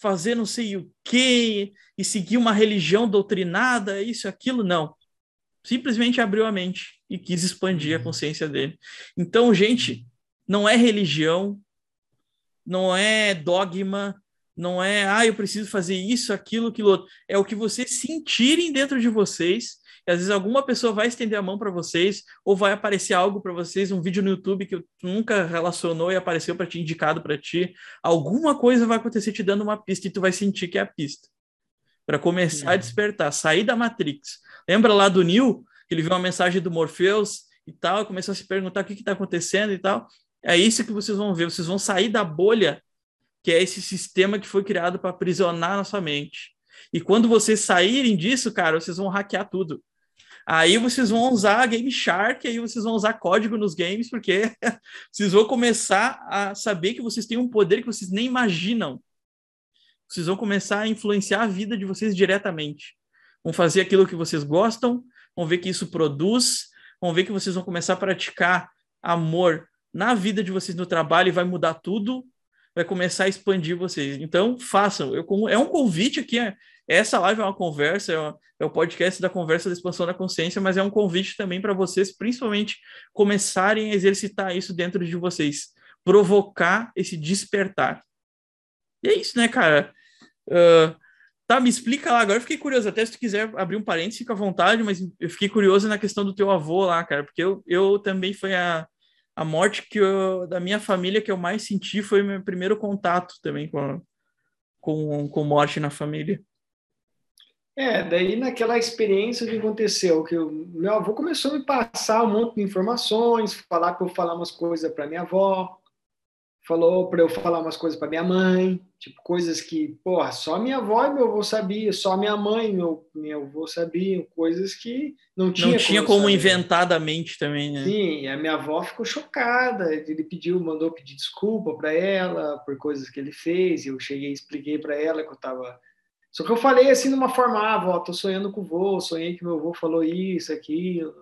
fazer não sei o quê, e seguir uma religião doutrinada, isso, aquilo. Não simplesmente abriu a mente e quis expandir a uhum. consciência dele. Então, gente, não é religião, não é dogma, não é, ah, eu preciso fazer isso, aquilo, aquilo outro. É o que vocês sentirem dentro de vocês. E às vezes alguma pessoa vai estender a mão para vocês, ou vai aparecer algo para vocês, um vídeo no YouTube que nunca relacionou e apareceu para ti, indicado para ti. Alguma coisa vai acontecer te dando uma pista e tu vai sentir que é a pista. Para começar uhum. a despertar, sair da Matrix. Lembra lá do Neil, que ele viu uma mensagem do Morpheus e tal, começou a se perguntar o que está acontecendo e tal. É isso que vocês vão ver, vocês vão sair da bolha, que é esse sistema que foi criado para aprisionar nossa mente. E quando vocês saírem disso, cara, vocês vão hackear tudo. Aí vocês vão usar Game Shark, aí vocês vão usar código nos games, porque vocês vão começar a saber que vocês têm um poder que vocês nem imaginam. Vocês vão começar a influenciar a vida de vocês diretamente vão fazer aquilo que vocês gostam, vão ver que isso produz, vão ver que vocês vão começar a praticar amor na vida de vocês no trabalho e vai mudar tudo, vai começar a expandir vocês. Então, façam. Eu, é um convite aqui, é, essa live é uma conversa, é, é o podcast da conversa da expansão da consciência, mas é um convite também para vocês, principalmente, começarem a exercitar isso dentro de vocês, provocar esse despertar. E é isso, né, cara? Uh, Tá, me explica lá. Agora eu fiquei curioso. Até se tu quiser abrir um parênteses, fica à vontade, mas eu fiquei curioso na questão do teu avô lá, cara, porque eu, eu também foi a, a morte que eu, da minha família que eu mais senti foi meu primeiro contato também com, com, com morte na família. É, daí naquela experiência que aconteceu, que o meu avô começou a me passar um monte de informações, falar para eu falar umas coisas para minha avó, falou para eu falar umas coisas para minha mãe, tipo coisas que, porra, só minha avó e meu avô sabia, só minha mãe e meu, meu avô sabiam, coisas que não tinha Não tinha como, como inventar da mente também, né? Sim, a minha avó ficou chocada, ele pediu, mandou pedir desculpa para ela por coisas que ele fez, eu cheguei e expliquei para ela que eu tava só que eu falei assim de uma forma, ah, avó, tô sonhando com o vô, sonhei que meu avô falou isso, aquilo.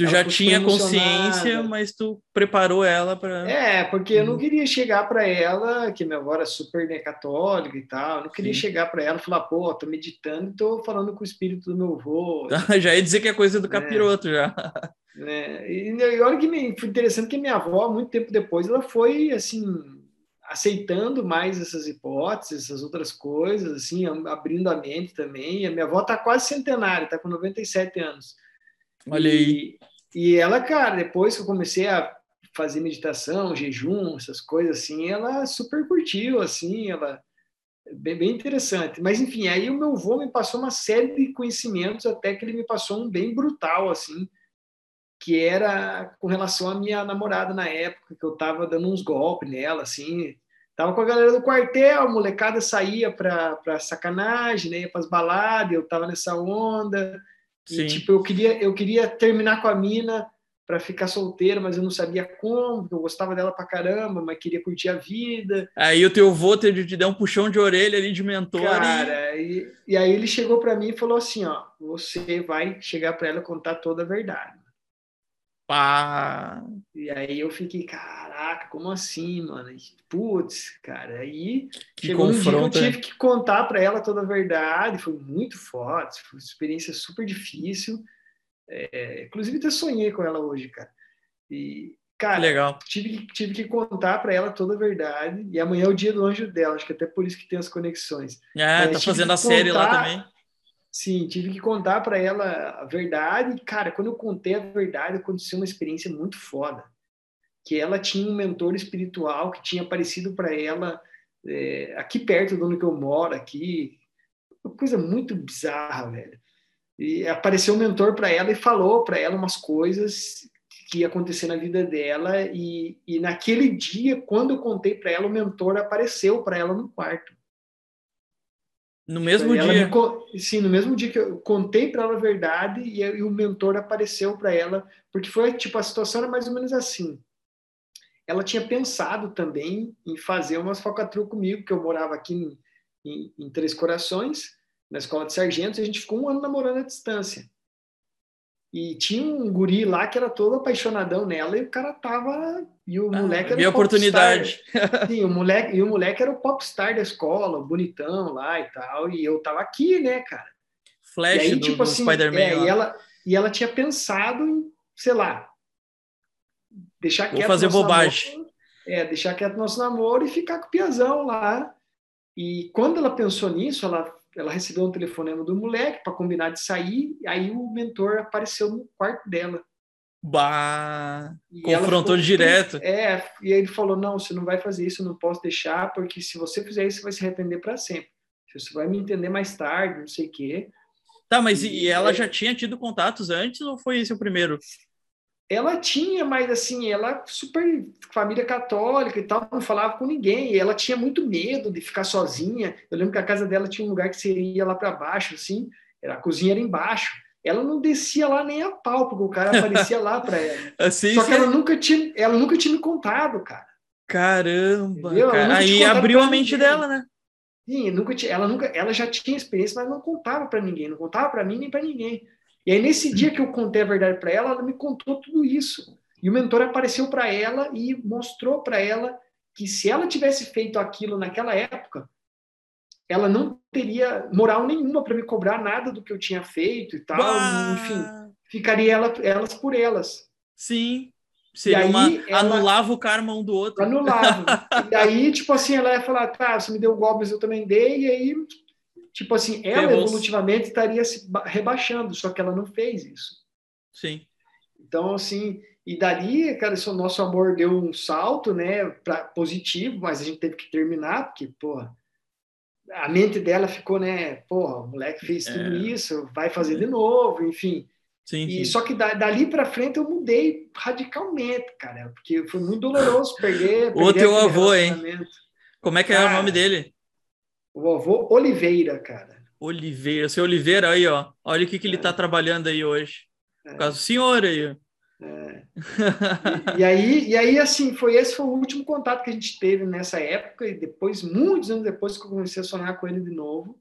Tu já tinha consciência, mas tu preparou ela para. É, porque eu não uhum. queria chegar para ela, que minha avó era super né, católica e tal, eu não queria Sim. chegar para ela e falar, pô, tô meditando e tô falando com o espírito do meu avô. já ia dizer que é coisa do é. capiroto, é. já. É. E, e olha que me, foi interessante que minha avó, muito tempo depois, ela foi, assim, aceitando mais essas hipóteses, essas outras coisas, assim, abrindo a mente também. E a minha avó tá quase centenária, tá com 97 anos Olha aí. E, e ela, cara, depois que eu comecei a fazer meditação, jejum, essas coisas assim, ela super curtiu, assim, ela bem, bem interessante. Mas enfim, aí o meu avô me passou uma série de conhecimentos até que ele me passou um bem brutal, assim, que era com relação à minha namorada na época, que eu tava dando uns golpes nela, assim, tava com a galera do quartel, a molecada saía pra sacanagem, né, ia pras baladas, eu tava nessa onda, Sim. e tipo, eu queria, eu queria terminar com a mina para ficar solteiro, mas eu não sabia como, eu gostava dela pra caramba, mas queria curtir a vida. Aí o teu vô te, te deu um puxão de orelha ali de mentor. Cara, e, e, aí ele chegou para mim e falou assim, ó, você vai chegar para ela contar toda a verdade. Pá. E aí eu fiquei, caraca, como assim, mano? Putz, cara, aí que chegou um dia que eu tive que contar para ela toda a verdade, foi muito forte, foi uma experiência super difícil. É, inclusive, até sonhei com ela hoje, cara. E, cara, legal. Tive, tive que contar para ela toda a verdade. E amanhã é o dia do anjo dela, acho que até por isso que tem as conexões. Ah, Mas tá fazendo a série lá também. Sim, tive que contar para ela a verdade. Cara, quando eu contei a verdade, aconteceu uma experiência muito foda. Que ela tinha um mentor espiritual que tinha aparecido para ela é, aqui perto de onde eu moro, aqui. Uma coisa muito bizarra, velho. E apareceu um mentor para ela e falou para ela umas coisas que ia acontecer na vida dela e, e naquele dia, quando eu contei para ela, o mentor apareceu para ela no quarto. No mesmo dia? Me, sim, no mesmo dia que eu contei para ela a verdade e, e o mentor apareceu para ela, porque foi tipo a situação era mais ou menos assim. Ela tinha pensado também em fazer umas falcatruas comigo, que eu morava aqui em, em, em Três Corações, na escola de sargentos, e a gente ficou um ano namorando à distância. E tinha um guri lá que era todo apaixonadão nela e o cara tava. E o ah, moleque era. Minha oportunidade. Sim, o moleque, e o moleque era o popstar da escola, bonitão lá e tal. E eu tava aqui, né, cara? Flash aí, do, tipo, do assim, Spider-Man. É, e, ela, e ela tinha pensado em, sei lá, deixar Vou quieto. fazer bobagem. Namoro, é, deixar quieto nosso namoro e ficar com o Piazão lá. E quando ela pensou nisso, ela ela recebeu um telefonema do moleque para combinar de sair, e aí o mentor apareceu no quarto dela. Bah, e confrontou ficou, direto. É, e aí ele falou: Não, você não vai fazer isso, eu não posso deixar, porque se você fizer isso, você vai se arrepender para sempre. Você vai me entender mais tarde, não sei o quê. Tá, mas e, e ela é... já tinha tido contatos antes ou foi esse o primeiro? ela tinha, mas assim, ela super família católica e tal, não falava com ninguém. ela tinha muito medo de ficar sozinha. Eu lembro que a casa dela tinha um lugar que seria lá para baixo, assim, era, a cozinha era embaixo. Ela não descia lá nem a pau, porque o cara aparecia lá para ela. Assim, Só que ela nunca tinha, ela nunca tinha me contado, cara. Caramba, cara. aí abriu a mente ninguém. dela, né? Sim, nunca tinha, ela nunca, ela já tinha experiência, mas não contava para ninguém, não contava para mim nem para ninguém. E aí, nesse dia que eu contei a verdade para ela, ela me contou tudo isso. E o mentor apareceu para ela e mostrou para ela que se ela tivesse feito aquilo naquela época, ela não teria moral nenhuma para me cobrar nada do que eu tinha feito e tal. Bah! Enfim, ficaria ela, elas por elas. Sim. Seria uma, ela, anulava o karma um do outro. Anulava. e aí, tipo assim, ela ia falar, tá, você me deu golpes, eu também dei, e aí Tipo assim, ela evolutivamente estaria se rebaixando, só que ela não fez isso. Sim. Então, assim, e dali, cara, o nosso amor deu um salto, né, para positivo, mas a gente teve que terminar, porque, pô, a mente dela ficou, né, pô, o moleque fez é. tudo isso, vai fazer de novo, enfim. Sim, e sim. só que dali para frente eu mudei radicalmente, cara, porque foi muito doloroso perder. o teu avô, hein? Como é que é o nome dele? O avô Oliveira, cara. Oliveira, seu Oliveira aí, ó. Olha o que, que ele está é. trabalhando aí hoje. É. Por causa do senhor aí. É. E, e, aí, e aí, assim, foi esse foi o último contato que a gente teve nessa época, e depois, muitos anos depois, que eu comecei a sonhar com ele de novo.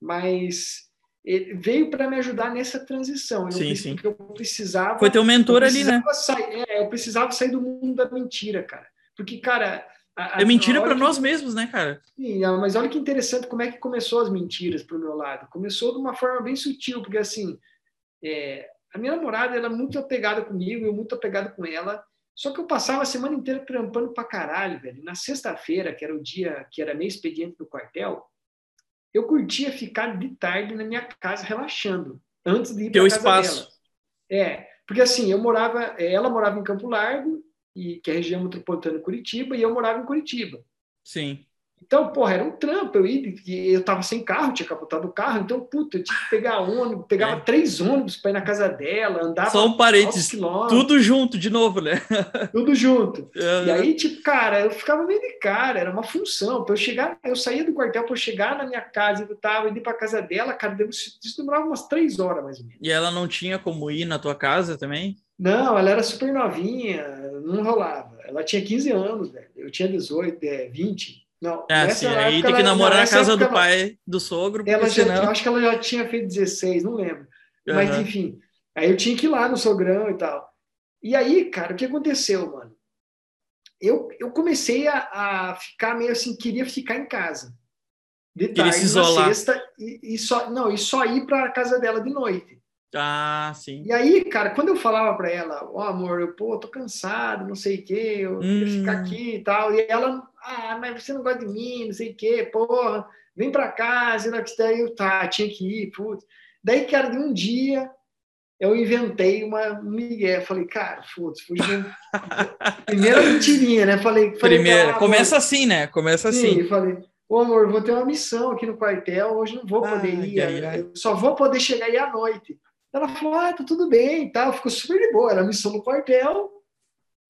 Mas ele veio para me ajudar nessa transição. Eu, sim, sim. eu precisava. Foi teu mentor ali, né? Sair, é, eu precisava sair do mundo da mentira, cara. Porque, cara, a, é mentira para nós mesmos, né, cara? Sim, mas olha que interessante como é que começou as mentiras para o meu lado. Começou de uma forma bem sutil, porque assim, é, a minha namorada era é muito apegada comigo, eu muito apegado com ela. Só que eu passava a semana inteira trampando pra caralho, velho. Na sexta-feira, que era o dia que era meio expediente do quartel, eu curtia ficar de tarde na minha casa relaxando, antes de ir para casa espaço. dela. É, porque assim, eu morava, ela morava em Campo Largo, e, que é a região metropolitana de Curitiba, e eu morava em Curitiba. Sim. Então, porra, era um trampo. Eu, ia, eu tava sem carro, tinha capotado o carro, então, puta, eu tinha que pegar ônibus, pegava é. três ônibus para ir na casa dela, andava. Só um parênteses, tudo junto de novo, né? Tudo junto. É, e aí, tipo, cara, eu ficava meio de cara, era uma função. Para eu chegar, eu saía do quartel para eu chegar na minha casa, eu tava indo para casa dela, cara, isso demorava umas três horas mais ou menos. E ela não tinha como ir na tua casa também? Não, ela era super novinha, não rolava. Ela tinha 15 anos, velho. Eu tinha 18, 20. Não, é, sim, aí tem que namorar na casa do pai, do sogro. Ela já, senão... Eu acho que ela já tinha feito 16, não lembro. Uhum. Mas, enfim, aí eu tinha que ir lá no sogrão e tal. E aí, cara, o que aconteceu, mano? Eu, eu comecei a, a ficar meio assim, queria ficar em casa. De tarde, se isolar. sexta, e, e, só, não, e só ir para a casa dela de noite. Ah, sim. E aí, cara, quando eu falava para ela, ó, oh, amor, eu, pô, tô cansado, não sei o quê, eu hum. ficar aqui e tal, e ela, ah, mas você não gosta de mim, não sei o quê, porra, vem para casa, não, daí eu, tá, tinha que ir, putz. Daí, cara, de um dia, eu inventei uma migué, falei, cara, putz, fui primeira mentirinha, né, falei... falei Primeira, começa assim, né, começa sim, assim. falei, ô amor, vou ter uma missão aqui no quartel, hoje não vou poder ah, ir, ai. eu só vou poder chegar aí à noite. Ela falou, ah, tá tudo bem tal, ficou super de boa, era missão no quartel,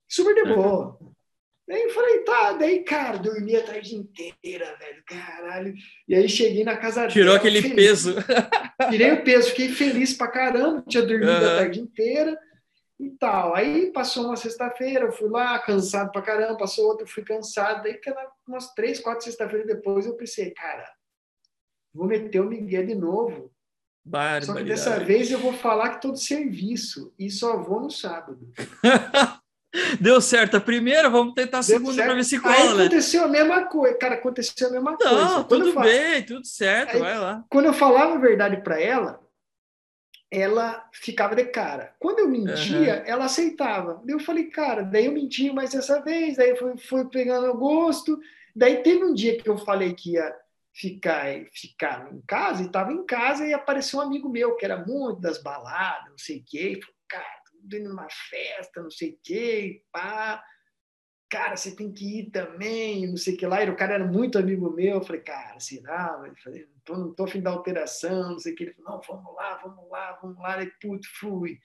super de boa. Daí eu falei, tá, daí, cara, dormi a tarde inteira, velho, caralho. E aí cheguei na casa Tirou dela, aquele feliz. peso. Tirei o peso, fiquei feliz pra caramba, tinha dormido uhum. a tarde inteira e tal. Aí passou uma sexta-feira, eu fui lá, cansado pra caramba, passou outra, eu fui cansado. Daí, umas três, quatro sexta-feiras depois, eu pensei, cara, vou meter o Miguel de novo. Só que dessa vez eu vou falar que todo serviço e só vou no sábado. Deu certo a primeira, vamos tentar a segunda para ver se cola, Aí né? aconteceu a mesma coisa, cara, aconteceu a mesma Não, coisa. Não, tudo bem, tudo certo, Aí, vai lá. Quando eu falava a verdade para ela, ela ficava de cara. Quando eu mentia, uhum. ela aceitava. Daí eu falei, cara, daí eu menti mais dessa vez, daí foi, foi pegando gosto. Daí teve um dia que eu falei que ia ficar, ficar em casa, e estava em casa, e apareceu um amigo meu, que era muito das baladas, não sei o quê, e falou, cara, tô indo numa festa, não sei o quê, pá, cara, você tem que ir também, não sei o que lá, e o cara era muito amigo meu, eu falei, cara, será? Eu falei, não tô, não tô afim da alteração, não sei o que, ele falou, não, vamos lá, vamos lá, vamos lá, e puto, fui.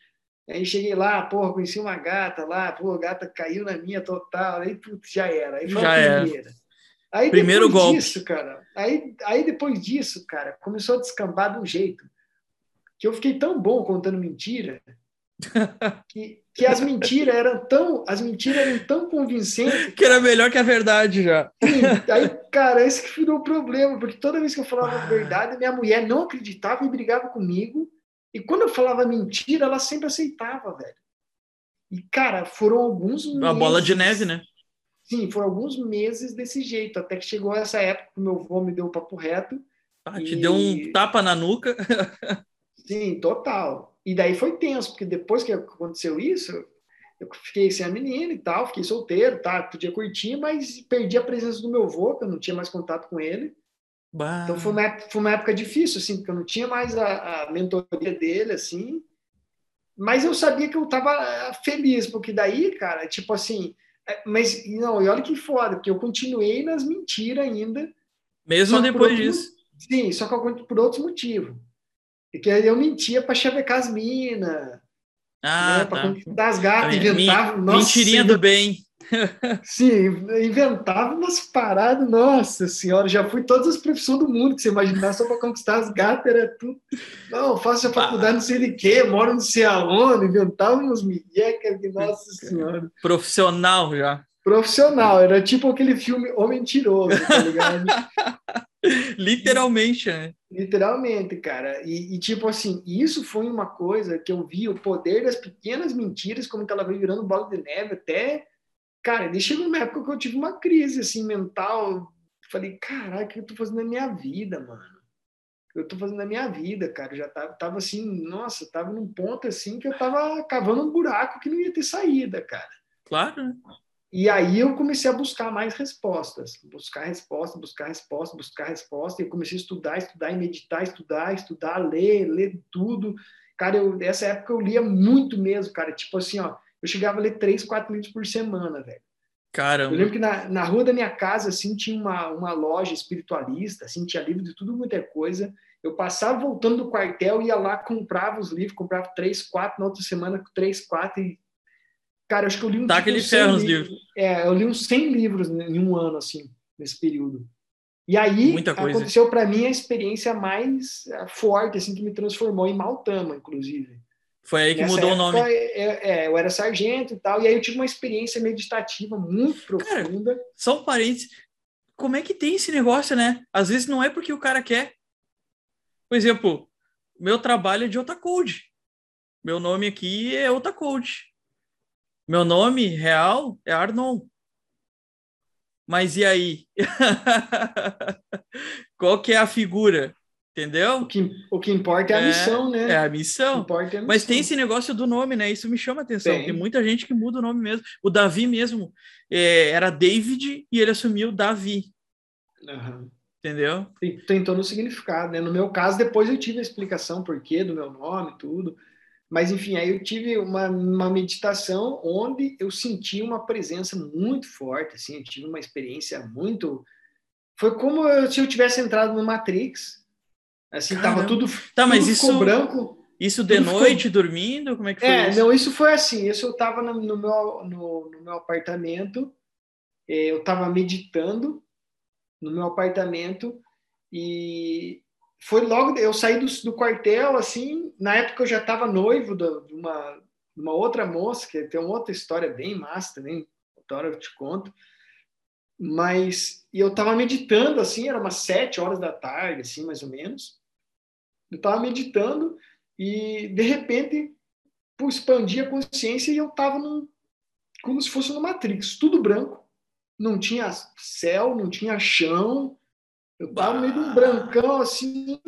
Aí cheguei lá, porra, conheci uma gata lá, pô, a gata caiu na minha total, aí, putz, já era. Aí foi já a primeira. Era. Aí Primeiro depois golpe. disso, cara, aí, aí depois disso, cara, começou a descambar de um jeito que eu fiquei tão bom contando mentira que, que as mentiras eram tão as mentiras eram tão convincentes que era melhor que a verdade já. Sim, aí, cara, esse que virou o problema, porque toda vez que eu falava a verdade, minha mulher não acreditava e brigava comigo. E quando eu falava mentira, ela sempre aceitava, velho. E, cara, foram alguns meses. A bola de neve, né? Sim, foram alguns meses desse jeito, até que chegou essa época que meu avô me deu o papo reto. Ah, e... te deu um tapa na nuca? Sim, total. E daí foi tenso, porque depois que aconteceu isso, eu fiquei sem a menina e tal, fiquei solteiro, tá? Podia curtir, mas perdi a presença do meu avô, que eu não tinha mais contato com ele. Bah. Então foi uma, época, foi uma época difícil, assim, porque eu não tinha mais a, a mentoria dele, assim. Mas eu sabia que eu estava feliz, porque daí, cara, tipo assim, mas, não, e olha que foda, porque eu continuei nas mentiras ainda. Mesmo depois disso. Sim, só que por outros motivos. Porque eu mentia para chavecar as minas. Ah, né, para conquistar as gatas, inventava. mentirinha do bem. Sim, inventava umas paradas, nossa senhora, já fui todas as profissões do mundo que você imaginar só para conquistar as gatas, era tudo. Não, faço a faculdade, não sei de quê, moro não sei aonde, inventava uns miguecas de nossa senhora. Profissional já. Profissional, era tipo aquele filme O Mentiroso, tá ligado? Literalmente, né? Literalmente, cara. E, e, tipo assim, isso foi uma coisa que eu vi o poder das pequenas mentiras, como que ela veio virando bola de neve até Cara, ele chegou numa época que eu tive uma crise, assim, mental. Falei, caraca, o que eu tô fazendo na minha vida, mano? O que eu tô fazendo na minha vida, cara? Eu já tava, tava assim, nossa, tava num ponto, assim, que eu tava cavando um buraco que não ia ter saída, cara. Claro? E aí eu comecei a buscar mais respostas, buscar resposta, buscar resposta, buscar resposta, e eu comecei a estudar, estudar e meditar, estudar, estudar, ler, ler tudo, cara, eu, nessa época eu lia muito mesmo, cara. Tipo assim, ó, eu chegava a ler três, quatro livros por semana, velho. Caramba. Eu lembro que na, na rua da minha casa, assim, tinha uma, uma loja espiritualista, assim, tinha livro de tudo, muita coisa. Eu passava voltando do quartel, ia lá, comprava os livros, comprava três, quatro, na outra semana, três, quatro, e... Cara, acho que eu li um... Tá tipo, aquele 100 ferro nos livros. livros. É, eu li uns 100 livros em um ano, assim, nesse período. E aí, aconteceu para mim a experiência mais eh, forte, assim, que me transformou em Maltama, inclusive. Foi aí que Nessa mudou o nome. é, é, eu era sargento e tal, e aí eu tive uma experiência meditativa muito Cara, profunda. Só um parênteses. Como é que tem esse negócio, né? Às vezes não é porque o cara quer. Por exemplo, meu trabalho é de Otacode. Meu nome aqui é Otacode. Meu nome real é Arnon. Mas e aí? Qual que é a figura? Entendeu? O que, o que importa é a É, missão, né? É a missão. importa é a Mas missão. tem esse negócio do nome, né? Isso me chama a atenção. Tem. Tem muita gente que muda o nome mesmo. O Davi mesmo é, era David e ele assumiu Davi, Aham. entendeu? Tem, tem todo o significado, né? No meu caso, depois eu tive a explicação por quê do meu nome, tudo. Mas, enfim, aí eu tive uma, uma meditação onde eu senti uma presença muito forte, assim, eu tive uma experiência muito... Foi como se eu tivesse entrado no Matrix, assim, tava Caramba. tudo, Tá, mas tudo ficou isso- branco. Isso de Tudo ficou- noite, dormindo? Como é que foi É, isso? não, isso foi assim, isso eu estava no, no meu, no, no meu apartamento, eh, eu estava meditando no meu apartamento e foi logo, eu saí do, do quartel, assim, na época eu já estava noivo da- de uma, uma outra moça, que tem uma outra história bem massa também, outra hora eu te conto, mas, e eu estava meditando, assim, era umas sete horas da tarde, assim, mais ou menos, eu estava meditando e, de repente, pô, expandi a consciência e eu estava como se fosse no Matrix, tudo branco, não tinha céu, não tinha chão, eu estava no meio de um brancão assim,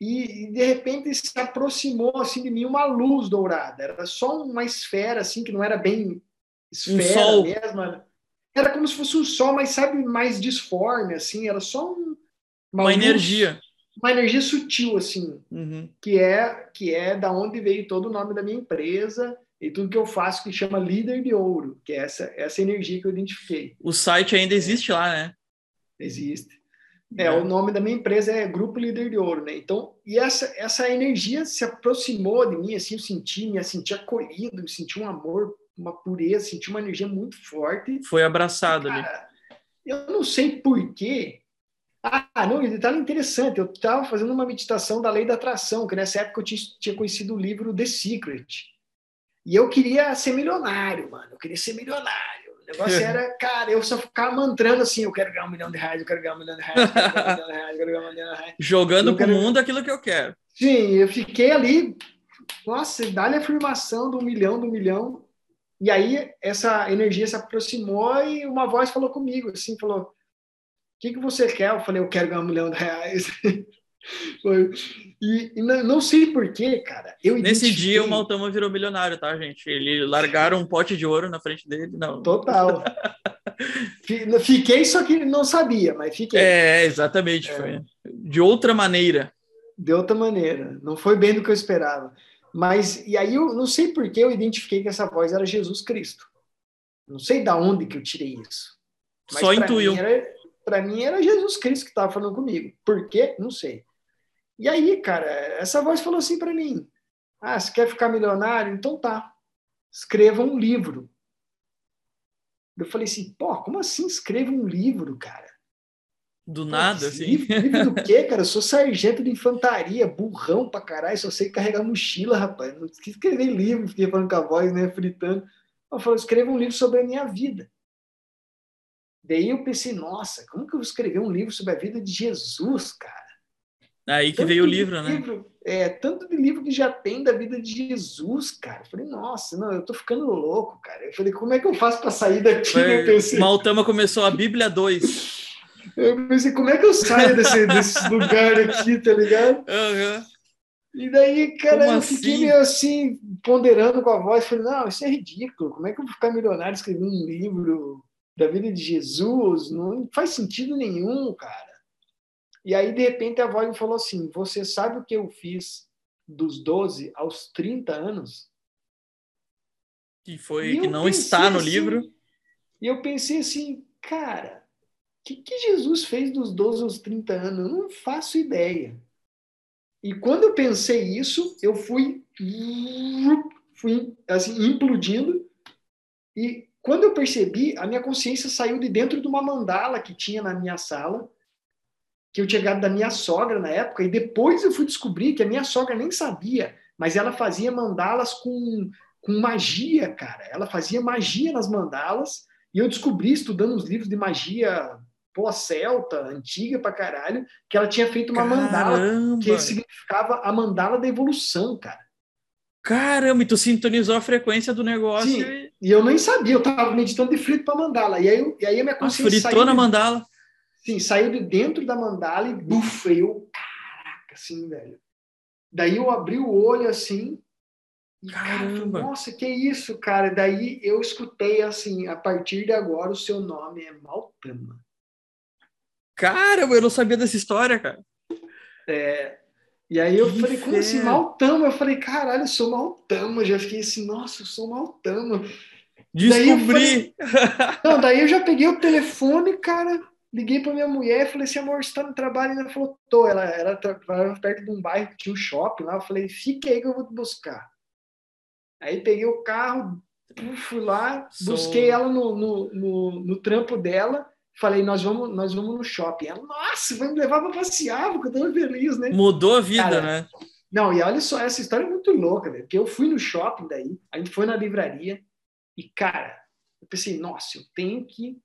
e, de repente se aproximou assim de mim uma luz dourada, era só uma esfera assim que não era bem esfera sol. mesmo, era- como se fosse um sol, mas sabe mais disforme assim, era só um, Uma luz- energia. Uma energia sutil assim, Uhum. que é que é da onde veio todo o nome da minha empresa e tudo que eu faço que chama líder de ouro, que é essa essa energia que eu identifiquei. O site ainda existe lá, né? Existe. É, o nome da minha empresa é Grupo Líder de Ouro, né? Então, e essa essa energia se aproximou de mim, assim, eu senti, me senti acolhido, me senti um amor, uma pureza, senti uma energia muito forte. Foi abraçado ali. Cara, eu não sei por quê. Ah, não, detalhe interessante, eu estava fazendo uma meditação da lei da atração, que nessa época eu tinha, tinha conhecido o livro The Secret. E eu queria ser milionário, mano. Eu queria ser milionário. O negócio era, cara, eu só ficava mantrando assim, eu quero ganhar um milhão de reais, eu quero ganhar um milhão de reais, eu quero ganhar um milhão de reais, eu quero ganhar um milhão de reais. Jogando Eu pro quero- mundo aquilo que eu quero. Sim, eu fiquei ali, nossa, dá-lhe a afirmação do milhão, do milhão. E aí essa energia se aproximou e uma voz falou comigo, assim, falou, o que, que você quer? Eu falei, eu quero ganhar um milhão de reais. E, e não, não sei porquê, cara. Eu Nesse dia o Maltama virou milionário, tá, gente? Ele largaram um pote de ouro na frente dele. Não. Total. Fi- Fiquei, só que não sabia, mas fiquei. É, exatamente. Foi. De outra maneira. de outra maneira. Não foi bem do que eu esperava. Mas, e aí eu não sei por que eu identifiquei que essa voz era Jesus Cristo. Não sei da onde que eu tirei isso. Só pra intuiu. era- Pra mim era Jesus Cristo que estava falando comigo. Por quê? Não sei. E aí, cara, essa voz falou assim para mim: Ah, você quer ficar milionário? Então tá. Escreva um livro. Eu falei assim, pô, como assim escreva um livro, cara? Do Pô, nada, assim. Livro, livro do quê, cara? Eu sou sargento de infantaria, burrão pra caralho, só sei carregar mochila, rapaz. Não quis escrever livro, fiquei falando com a voz, né, fritando. Eu falei, escreva um livro sobre a minha vida. Daí eu pensei, nossa, como que eu vou escrever um livro sobre a vida de Jesus, cara? Aí que Tanto veio o livro, né? livro- é, tanto de livro que já tem da vida de Jesus, cara. Eu falei, nossa, não, eu tô ficando louco, cara. Eu falei, como é que eu faço para sair daqui? Eu pensei, Maltama começou a Bíblia 2. eu pensei, como é que eu saio desse, desse lugar aqui, tá ligado? Aham. E daí, cara, Como eu fiquei assim? meio assim, ponderando com a voz, falei, não, isso é ridículo, como é que eu vou ficar milionário escrevendo um livro da vida de Jesus? Não faz sentido nenhum, cara. E aí, de repente, a voz me falou assim, você sabe o que eu fiz dos 12 aos 30 anos. Que foi que não está no assim, livro. E eu pensei assim, cara, o que, que Jesus fez dos 12 aos 30 anos? Eu não faço ideia. E quando eu pensei isso, eu fui fui assim implodindo e quando eu percebi, a minha consciência saiu de dentro de uma mandala que tinha na minha sala, que eu tinha ganhado da minha sogra na época, e depois eu fui descobrir que a minha sogra nem sabia, mas ela fazia mandalas com, com magia, cara. Ela fazia magia nas mandalas, e eu descobri, estudando os livros de magia pós-celta, antiga pra caralho, que ela tinha feito uma Caramba. mandala que significava a mandala da evolução, cara. Caramba, e tu sintonizou a frequência do negócio. Sim, e... e eu nem sabia, eu tava meditando de frito para mandala. E aí, e aí a minha Ah, consciência fritou saiu na de- mandala. Sim, saiu de dentro da mandala e bufa, e eu, caraca, assim, velho. Daí eu abri o olho assim, e cara, Caramba. nossa, que isso, cara? Daí eu escutei assim, a partir de agora o seu nome é Maltama. Caramba, eu não sabia dessa história, cara. É, e aí eu Que falei, como assim, fera. Maltama? Eu falei, caralho, eu sou Maltama. Eu já fiquei assim, nossa, eu sou Maltama. Daí eu Descobri. Não, daí eu já peguei o telefone, cara, liguei pra minha mulher, falei assim, amor, você tá no trabalho? Ela falou, tô. Ela, ela trabalhava perto de um bairro que tinha um shopping lá. Eu falei, fique aí que eu vou te buscar. Aí peguei o carro, fui lá, busquei ela no, no, no, no trampo dela. Falei, nós vamos, nós vamos no shopping. Ela, nossa, vai me levar pra passear, porque eu tô feliz, né? Mudou a vida, Cara, né? Não, e olha só, essa história é muito louca, velho. Porque eu fui no shopping daí, a gente foi na livraria e, cara, eu pensei, nossa, eu tenho que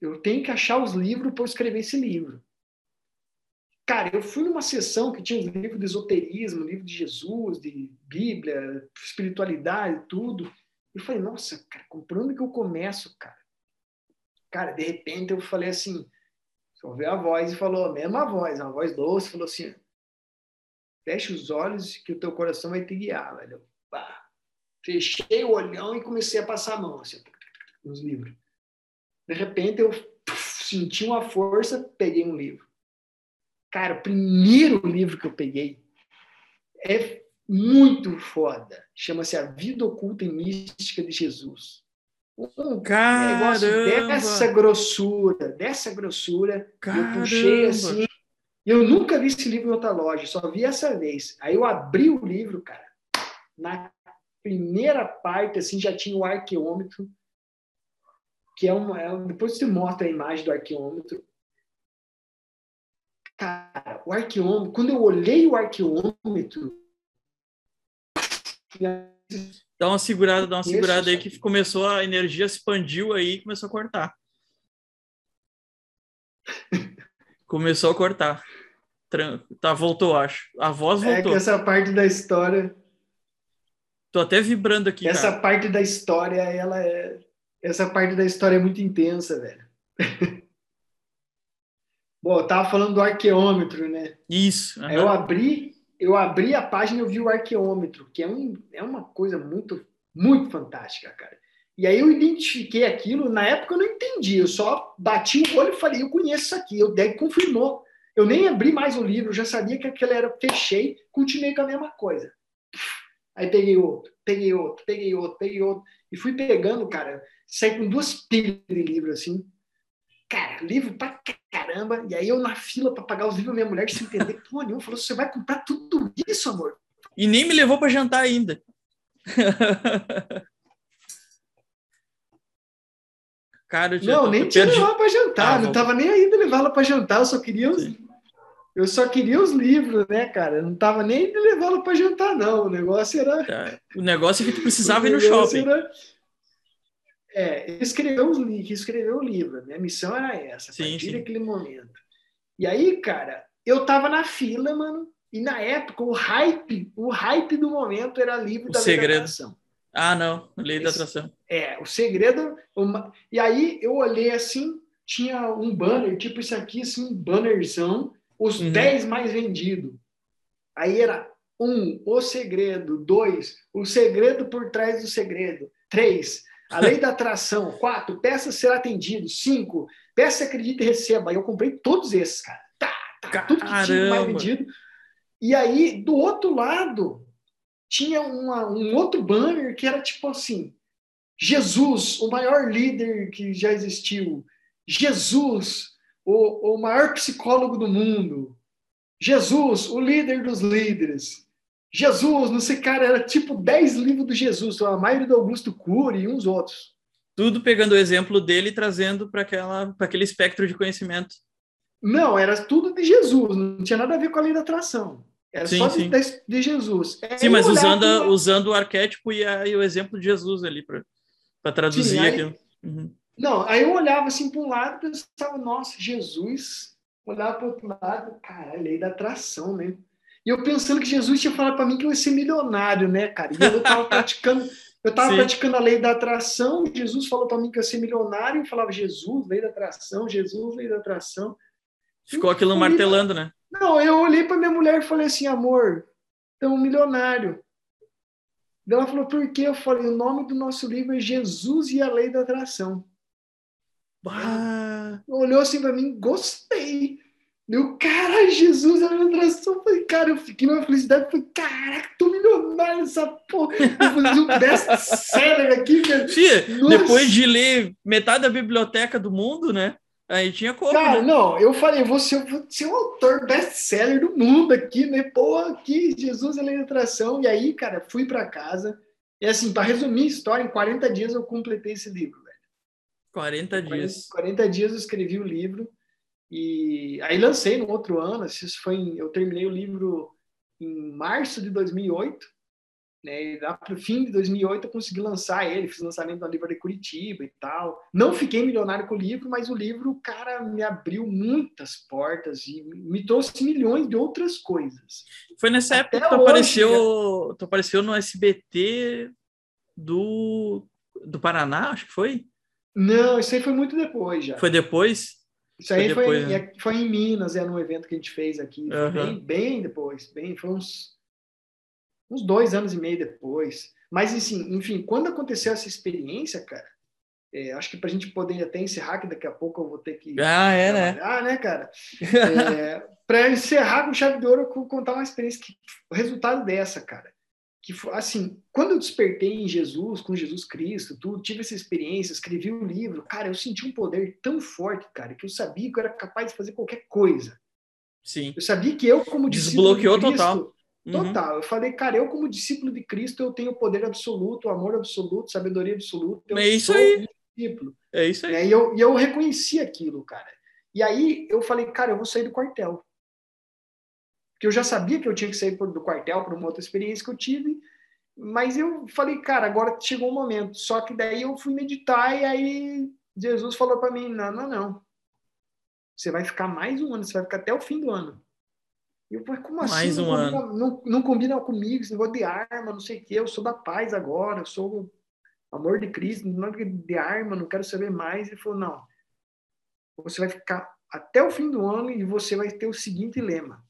eu tenho que achar os livros para escrever esse livro. Cara, eu fui numa sessão que tinha os livros de esoterismo, livro de Jesus, de Bíblia, espiritualidade, tudo. Eu falei, nossa, cara, comprando que eu começo, cara? Cara, de repente eu falei assim, veio a voz e falou, a mesma voz, uma voz doce, falou assim, fecha os olhos que o teu coração vai te guiar, velho. Pá. Fechei o olhão e comecei a passar a mão, assim, nos livros. De repente eu senti uma força, peguei um livro. Cara, o primeiro livro que eu peguei é muito foda. Chama-se A Vida Oculta e Mística de Jesus. Um Caramba. negócio dessa grossura, dessa grossura. Caramba. Eu puxei assim. Eu nunca vi esse livro em outra loja, só vi essa vez. Aí eu abri o livro, cara. Na primeira parte, assim, já tinha o arqueômetro, que é uma. É, depois você mostra a imagem do arqueômetro. Cara, o arqueômetro, quando eu olhei o arqueômetro. Dá uma segurada, dá uma segurada aí que começou a energia expandiu aí e começou a cortar. Começou a cortar. Tá, voltou, acho. A voz É que voltou. essa parte da história. Tô até vibrando aqui, essa cara. parte da história, ela é. Essa parte da história é muito intensa, velho. Bom, eu tava falando do arqueômetro, né? Isso. Aí aham. eu abri, eu abri a página e eu vi o arqueômetro, que é, um, é uma coisa muito, muito fantástica, cara. E aí eu identifiquei aquilo, na época eu não entendi, eu só bati o olho e falei, eu conheço isso aqui, o Deg confirmou. Eu nem abri mais o livro, já sabia que aquele era, fechei, continuei com a mesma coisa. Aí peguei outro, peguei outro, peguei outro, peguei outro, e fui pegando, cara, saí com duas pilhas de livro assim. Cara, livro pra caramba. E aí eu na fila para pagar os livros, minha mulher sem entender porra nenhuma falou: você vai comprar tudo isso, amor? E nem me levou para jantar ainda. Cara, eu Não, nem tinha perdi- levar para jantar, Ah, não vamos. tava nem aí de levá-la para jantar, eu só queria os, eu só queria os livros, né, cara? Eu não tava nem de levá-la para jantar, não. O negócio era Tá. O negócio é que tu precisava ir no shopping. era- É, escreveu os livros, escreveu o livro. Minha missão era essa, a Sim, partir sim. daquele momento. E aí, cara, eu tava na fila, mano, e na época o hype, o hype do momento era livro O da Lei da segredo. Atração. Ah, não. Lei da atração. É, o segredo. uma- E aí eu olhei assim, tinha um banner, tipo isso aqui, assim, um bannerzão, os Uhum. 10 mais vendidos. Aí era um, o segredo, dois, o segredo por trás do segredo, três, a lei da atração, quatro, peça ser atendido, cinco, peça, acredite e receba. Aí eu comprei todos esses, cara. Tá, tá, tudo que tinha mais vendido. E aí, do outro lado, tinha uma, um outro banner que era tipo assim: Jesus, o maior líder que já existiu. Jesus, o, o maior psicólogo do mundo. Jesus, o líder dos líderes. Jesus, não sei, cara, era tipo 10 livros do Jesus, a maioria do Augusto Cury e uns outros. Tudo pegando o exemplo dele e trazendo para aquele espectro de conhecimento. Não, era tudo de Jesus, não tinha nada a ver com a lei da atração. Era sim, só de, de, Jesus. É, sim, mas usando, usando o arquétipo e, a, e, o exemplo de Jesus ali para traduzir sim, aí, aquilo. Uhum. Não, aí eu olhava assim para um lado e pensava, nossa, Jesus. Olhava para o outro lado, cara, a lei da atração, né? E eu pensando que Jesus tinha falado para mim que eu ia ser milionário, né, cara? E eu estava praticando, eu estava praticando a lei da atração. Jesus falou para mim que eu ia ser milionário e falava Jesus, lei da atração, Jesus, lei da atração. Ficou aquilo martelando, né? Não, eu olhei para minha mulher e falei assim, amor, um milionário. Ela falou, por quê? Eu falei, o nome do nosso livro é Jesus e a Lei da Atração. Bah. Olhou assim para mim, gostei. Meu, cara, Jesus, a atração. Falei, cara, eu fiquei numa felicidade. Falei, caraca, tô milionário essa porra. Vou fazer um best-seller aqui, velho. Tia, depois de ler metade da biblioteca do mundo, né? Aí tinha como. Cara, né? não, eu falei, vou ser, vou ser um autor best-seller do mundo aqui, né? Pô, aqui, Jesus, a lei da atração. E aí, cara, fui para casa. E assim, para resumir a história, em 40 dias eu completei esse livro, velho. 40 dias. 40, 40 dias eu escrevi o livro. E aí lancei no outro ano. Isso foi em, eu terminei o livro em março de 2008. Né, lá para o fim de 2008 eu consegui lançar ele, fiz lançamento na Livro de Curitiba e tal. Não fiquei milionário com o livro, mas o livro, cara, me abriu muitas portas e me trouxe milhões de outras coisas. Foi nessa Até época que tu apareceu, tu apareceu no SBT do, do Paraná, acho que foi? Não, isso aí foi muito depois já. Foi depois? Isso aí foi, depois, foi, né? foi, em Minas, é no evento que a gente fez aqui. Uhum. Bem, bem depois, bem, foi uns uns dois anos e meio depois. Mas, assim, enfim, quando aconteceu essa experiência, cara, é, acho que para a gente poder até encerrar, que daqui a pouco eu vou ter que. Ah, é, né? Ah, né, cara? É, para encerrar com chave de ouro, eu vou contar uma experiência que. O resultado dessa, cara. Que assim, quando eu despertei em Jesus, com Jesus Cristo, tudo, tive essa experiência, escrevi um livro, cara, eu senti um poder tão forte, cara, que eu sabia que eu era capaz de fazer qualquer coisa. Sim. Eu sabia que eu, como Desbloqueou de Cristo, total Uhum. Total. Eu falei, cara, eu como discípulo de Cristo, eu tenho poder absoluto, amor absoluto, sabedoria absoluta. é isso aí. discípulo. É isso aí. E eu, e eu reconheci aquilo, cara. E aí eu falei, cara, eu vou sair do quartel. Porque eu já sabia que eu tinha que sair do quartel para uma outra experiência que eu tive, mas eu falei, cara, agora chegou o momento. Só que daí eu fui meditar e aí Jesus falou para mim, não, não, não. Você vai ficar mais um ano, você vai ficar até o fim do ano. E eu falei, como assim? Mais um não, ano. Combina, não, não combina comigo esse negócio de arma, não sei o quê. Eu sou da paz agora, eu sou amor de Cristo, não é de arma, não quero saber mais. Ele falou, não. Você vai ficar até o fim do ano e você vai ter o seguinte lema.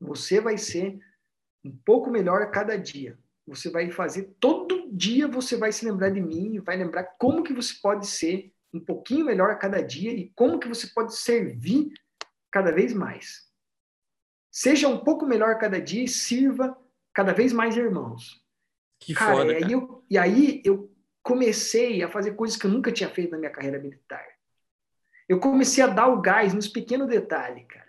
Você vai ser um pouco melhor a cada dia. Você vai fazer todo dia você vai se lembrar de mim, vai lembrar como que você pode ser um pouquinho melhor a cada dia e como que você pode servir cada vez mais. Seja um pouco melhor cada dia e sirva cada vez mais irmãos. Que cara, foda, cara. E, aí eu, e aí eu comecei a fazer coisas que eu nunca tinha feito na minha carreira militar. Eu comecei a dar o gás nos pequenos detalhes, cara.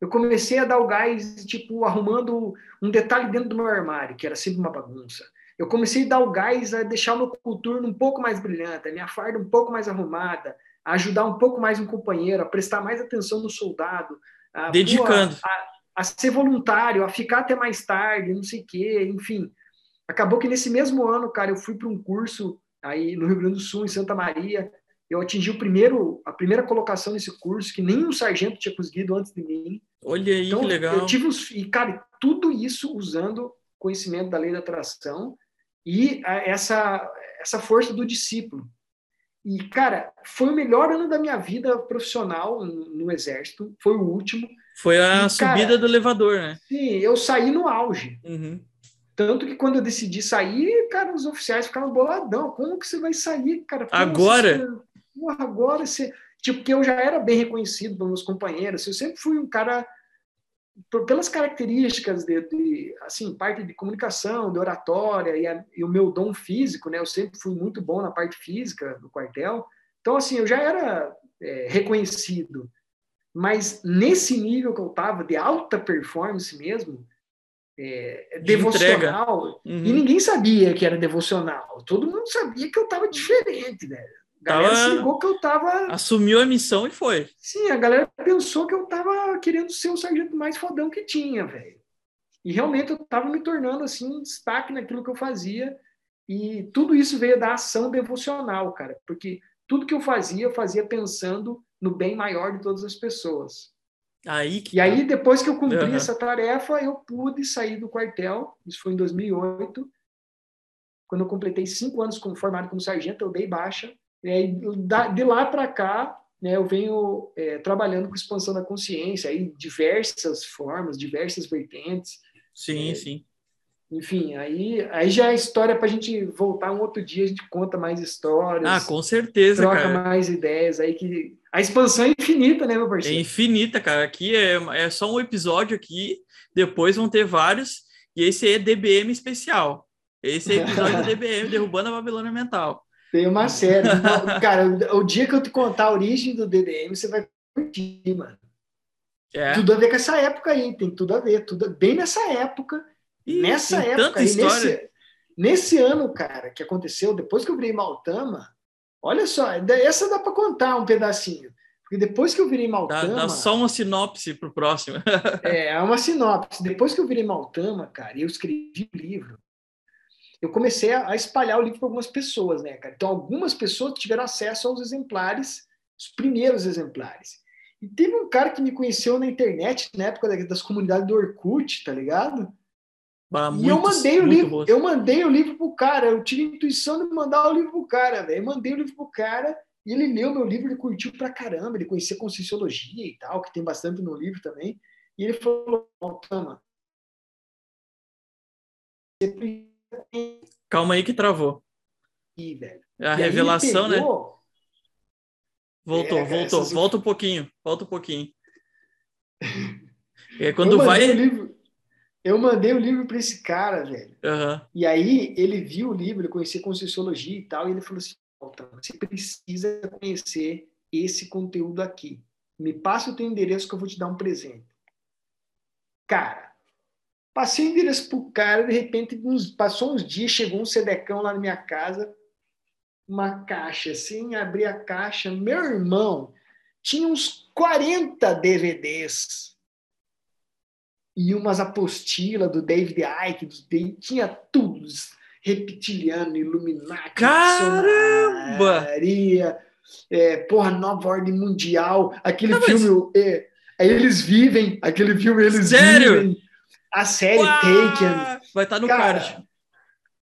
Eu comecei a dar o gás, tipo, arrumando um detalhe dentro do meu armário, que era sempre uma bagunça. Eu comecei a dar o gás a deixar o meu coturno um pouco mais brilhante, a minha farda um pouco mais arrumada, a ajudar um pouco mais um companheiro, a prestar mais atenção no soldado. A, Dedicando. Pô, a, a ser voluntário, a ficar até mais tarde, não sei o quê, enfim. Acabou que nesse mesmo ano, cara, eu fui para um curso aí no Rio Grande do Sul, em Santa Maria. Eu atingi o primeiro, a primeira colocação nesse curso, que nenhum sargento tinha conseguido antes de mim. Olha aí, então, que legal. Eu tive os, e, cara, tudo isso usando conhecimento da lei da atração e a, essa, essa força do discípulo. E, cara, foi o melhor ano da minha vida profissional no, no Exército, foi o último. Foi a e, subida cara, do elevador, né? Sim, eu saí no auge. Uhum. Tanto que quando eu decidi sair, cara, os oficiais ficaram boladão. Como que você vai sair, cara? Agora? Você, agora você. Tipo, que eu já era bem reconhecido pelos meus companheiros. Eu sempre fui um cara pelas características de, de, assim, parte de comunicação, de oratória e, a, e, o meu dom físico, né? Eu sempre fui muito bom na parte física do quartel. Então, assim, eu já era é, reconhecido. Mas nesse nível que eu estava, de alta performance mesmo, é, devocional, uhum. e ninguém sabia que era devocional. Todo mundo sabia que eu estava diferente, né? A galera tava... se ligou que eu tava. Assumiu a missão e foi. Sim, a galera pensou que eu tava querendo ser o sargento mais fodão que tinha, velho. E realmente eu tava me tornando assim um destaque naquilo que eu fazia. E tudo isso veio da ação devocional, cara. Porque tudo que eu fazia, eu fazia pensando no bem maior de todas as pessoas. Aí que... E aí, tá. depois que eu cumpri uhum. essa tarefa, eu pude sair do quartel. Isso foi em 2008. Quando eu completei cinco anos como formado como sargento, eu dei baixa. E aí, de lá para cá, né, eu venho é, trabalhando com expansão da consciência, aí diversas formas, diversas vertentes. Sim, é, sim. Enfim, aí, aí já é história para a gente voltar um outro dia, a gente conta mais histórias. Ah, com certeza, troca cara. mais ideias aí que a expansão é infinita, né, meu parceiro? É infinita, cara. Aqui é, é só um episódio aqui, depois vão ter vários, e esse é DBM especial. Esse é episódio da DBM, Derrubando a Babilônia Mental. Tem uma série. Cara, o, o, dia que eu te contar a origem do DDM, você vai curtir, mano. É. Tudo a ver com essa época aí, tem tudo a ver, tudo bem nessa época. Ih, nessa época aí, nesse, nesse ano, cara, que aconteceu, depois que eu virei Maltama, olha só, essa dá para contar um pedacinho. Porque depois que eu virei Maltama. Dá, dá só uma sinopse pro próximo. é, é uma sinopse. Depois que eu virei Maltama, cara, eu escrevi um livro eu comecei a, espalhar o livro para algumas pessoas, né, cara? Então, algumas pessoas tiveram acesso aos exemplares, os primeiros exemplares. E teve um cara que me conheceu na internet, na época das comunidades do Orkut, tá ligado? Ah, e eu mandei o livro, bom. eu mandei o livro pro cara, eu tive a intuição de mandar o livro pro cara, velho. Mandei o livro pro cara e ele leu meu livro, ele curtiu pra caramba, ele conhecia Conscienciologia e tal, que tem bastante no livro também. E ele falou: Tama, você Calma aí que travou. Ih, velho. A e revelação, né? Voltou, é, voltou. Essas... Volta um pouquinho. Volta um pouquinho. É quando eu vai. Livro, eu mandei o livro para esse cara, velho. Uhum. E aí ele viu o livro, ele conhecia Conscienciologia e tal, e ele falou assim: você precisa conhecer esse conteúdo aqui. Me passa o teu endereço que eu vou te dar um presente. Cara, Passei o endereço pro cara, de repente, uns, passou uns dias, chegou um sedecão lá na minha casa, uma caixa assim, abri a caixa, meu irmão, tinha uns 40 DVDs e umas apostilas do David Icke, do David, tinha tudo, reptiliano, Illuminati, Caramba! É, porra, Nova Ordem Mundial, aquele Não, filme, mas... é, eles vivem, aquele filme eles Sério? vivem. A série Uau! Taken. Vai estar tá no cara, card.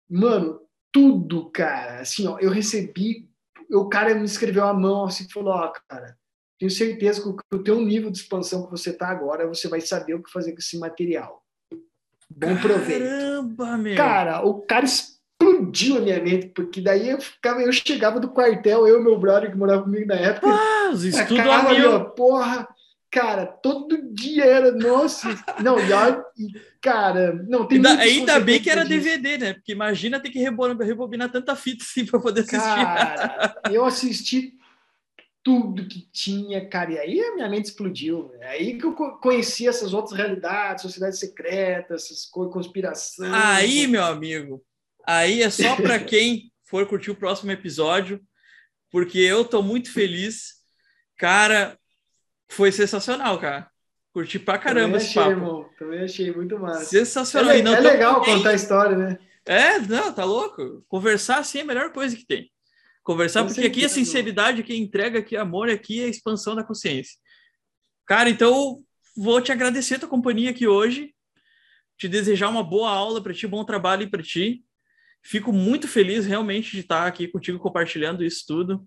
Mano, tudo, cara. Assim, ó, eu recebi. O cara me escreveu a mão assim e falou: Ó, cara, tenho certeza que o teu nível de expansão que você tá agora, você vai saber o que fazer com esse material. Bom proveito. Caramba, meu. Cara, o cara explodiu a minha mente, porque daí eu ficava, eu chegava do quartel, eu e meu brother que morava comigo na época. Ah, os estudos a. Porra, Cara, todo dia era, nossa, não, e, cara, não tem Ainda, ainda bem que era disso. DVD, né? Porque imagina ter que rebobinar, rebobinar tanta fita assim para poder assistir. Cara, eu assisti tudo que tinha, cara, e aí a minha mente explodiu. É aí que eu conheci essas outras realidades, sociedades secretas, essas coisas, conspiração. Aí, meu amigo, aí é só para quem for curtir o próximo episódio, porque eu tô muito feliz. Cara, foi sensacional, cara. Curti pra caramba esse achei, papo. Irmão. Também achei muito massa. Sensacional. É, não, é legal contar a história, né? É, não, tá louco. Conversar assim é a melhor coisa que tem. Conversar, Com porque certeza, aqui é sinceridade, quem entrega aqui amor, aqui é a expansão da consciência. Cara, então vou te agradecer a tua companhia aqui hoje, te desejar uma boa aula para ti, bom trabalho para ti. Fico muito feliz realmente de estar aqui contigo compartilhando isso tudo.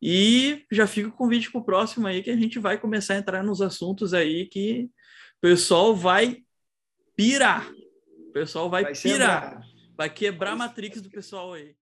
E já fica o convite para o próximo aí, que a gente vai começar a entrar nos assuntos aí que o pessoal vai pirar. O pessoal vai, vai pirar. Vai quebrar a matrix do pessoal aí.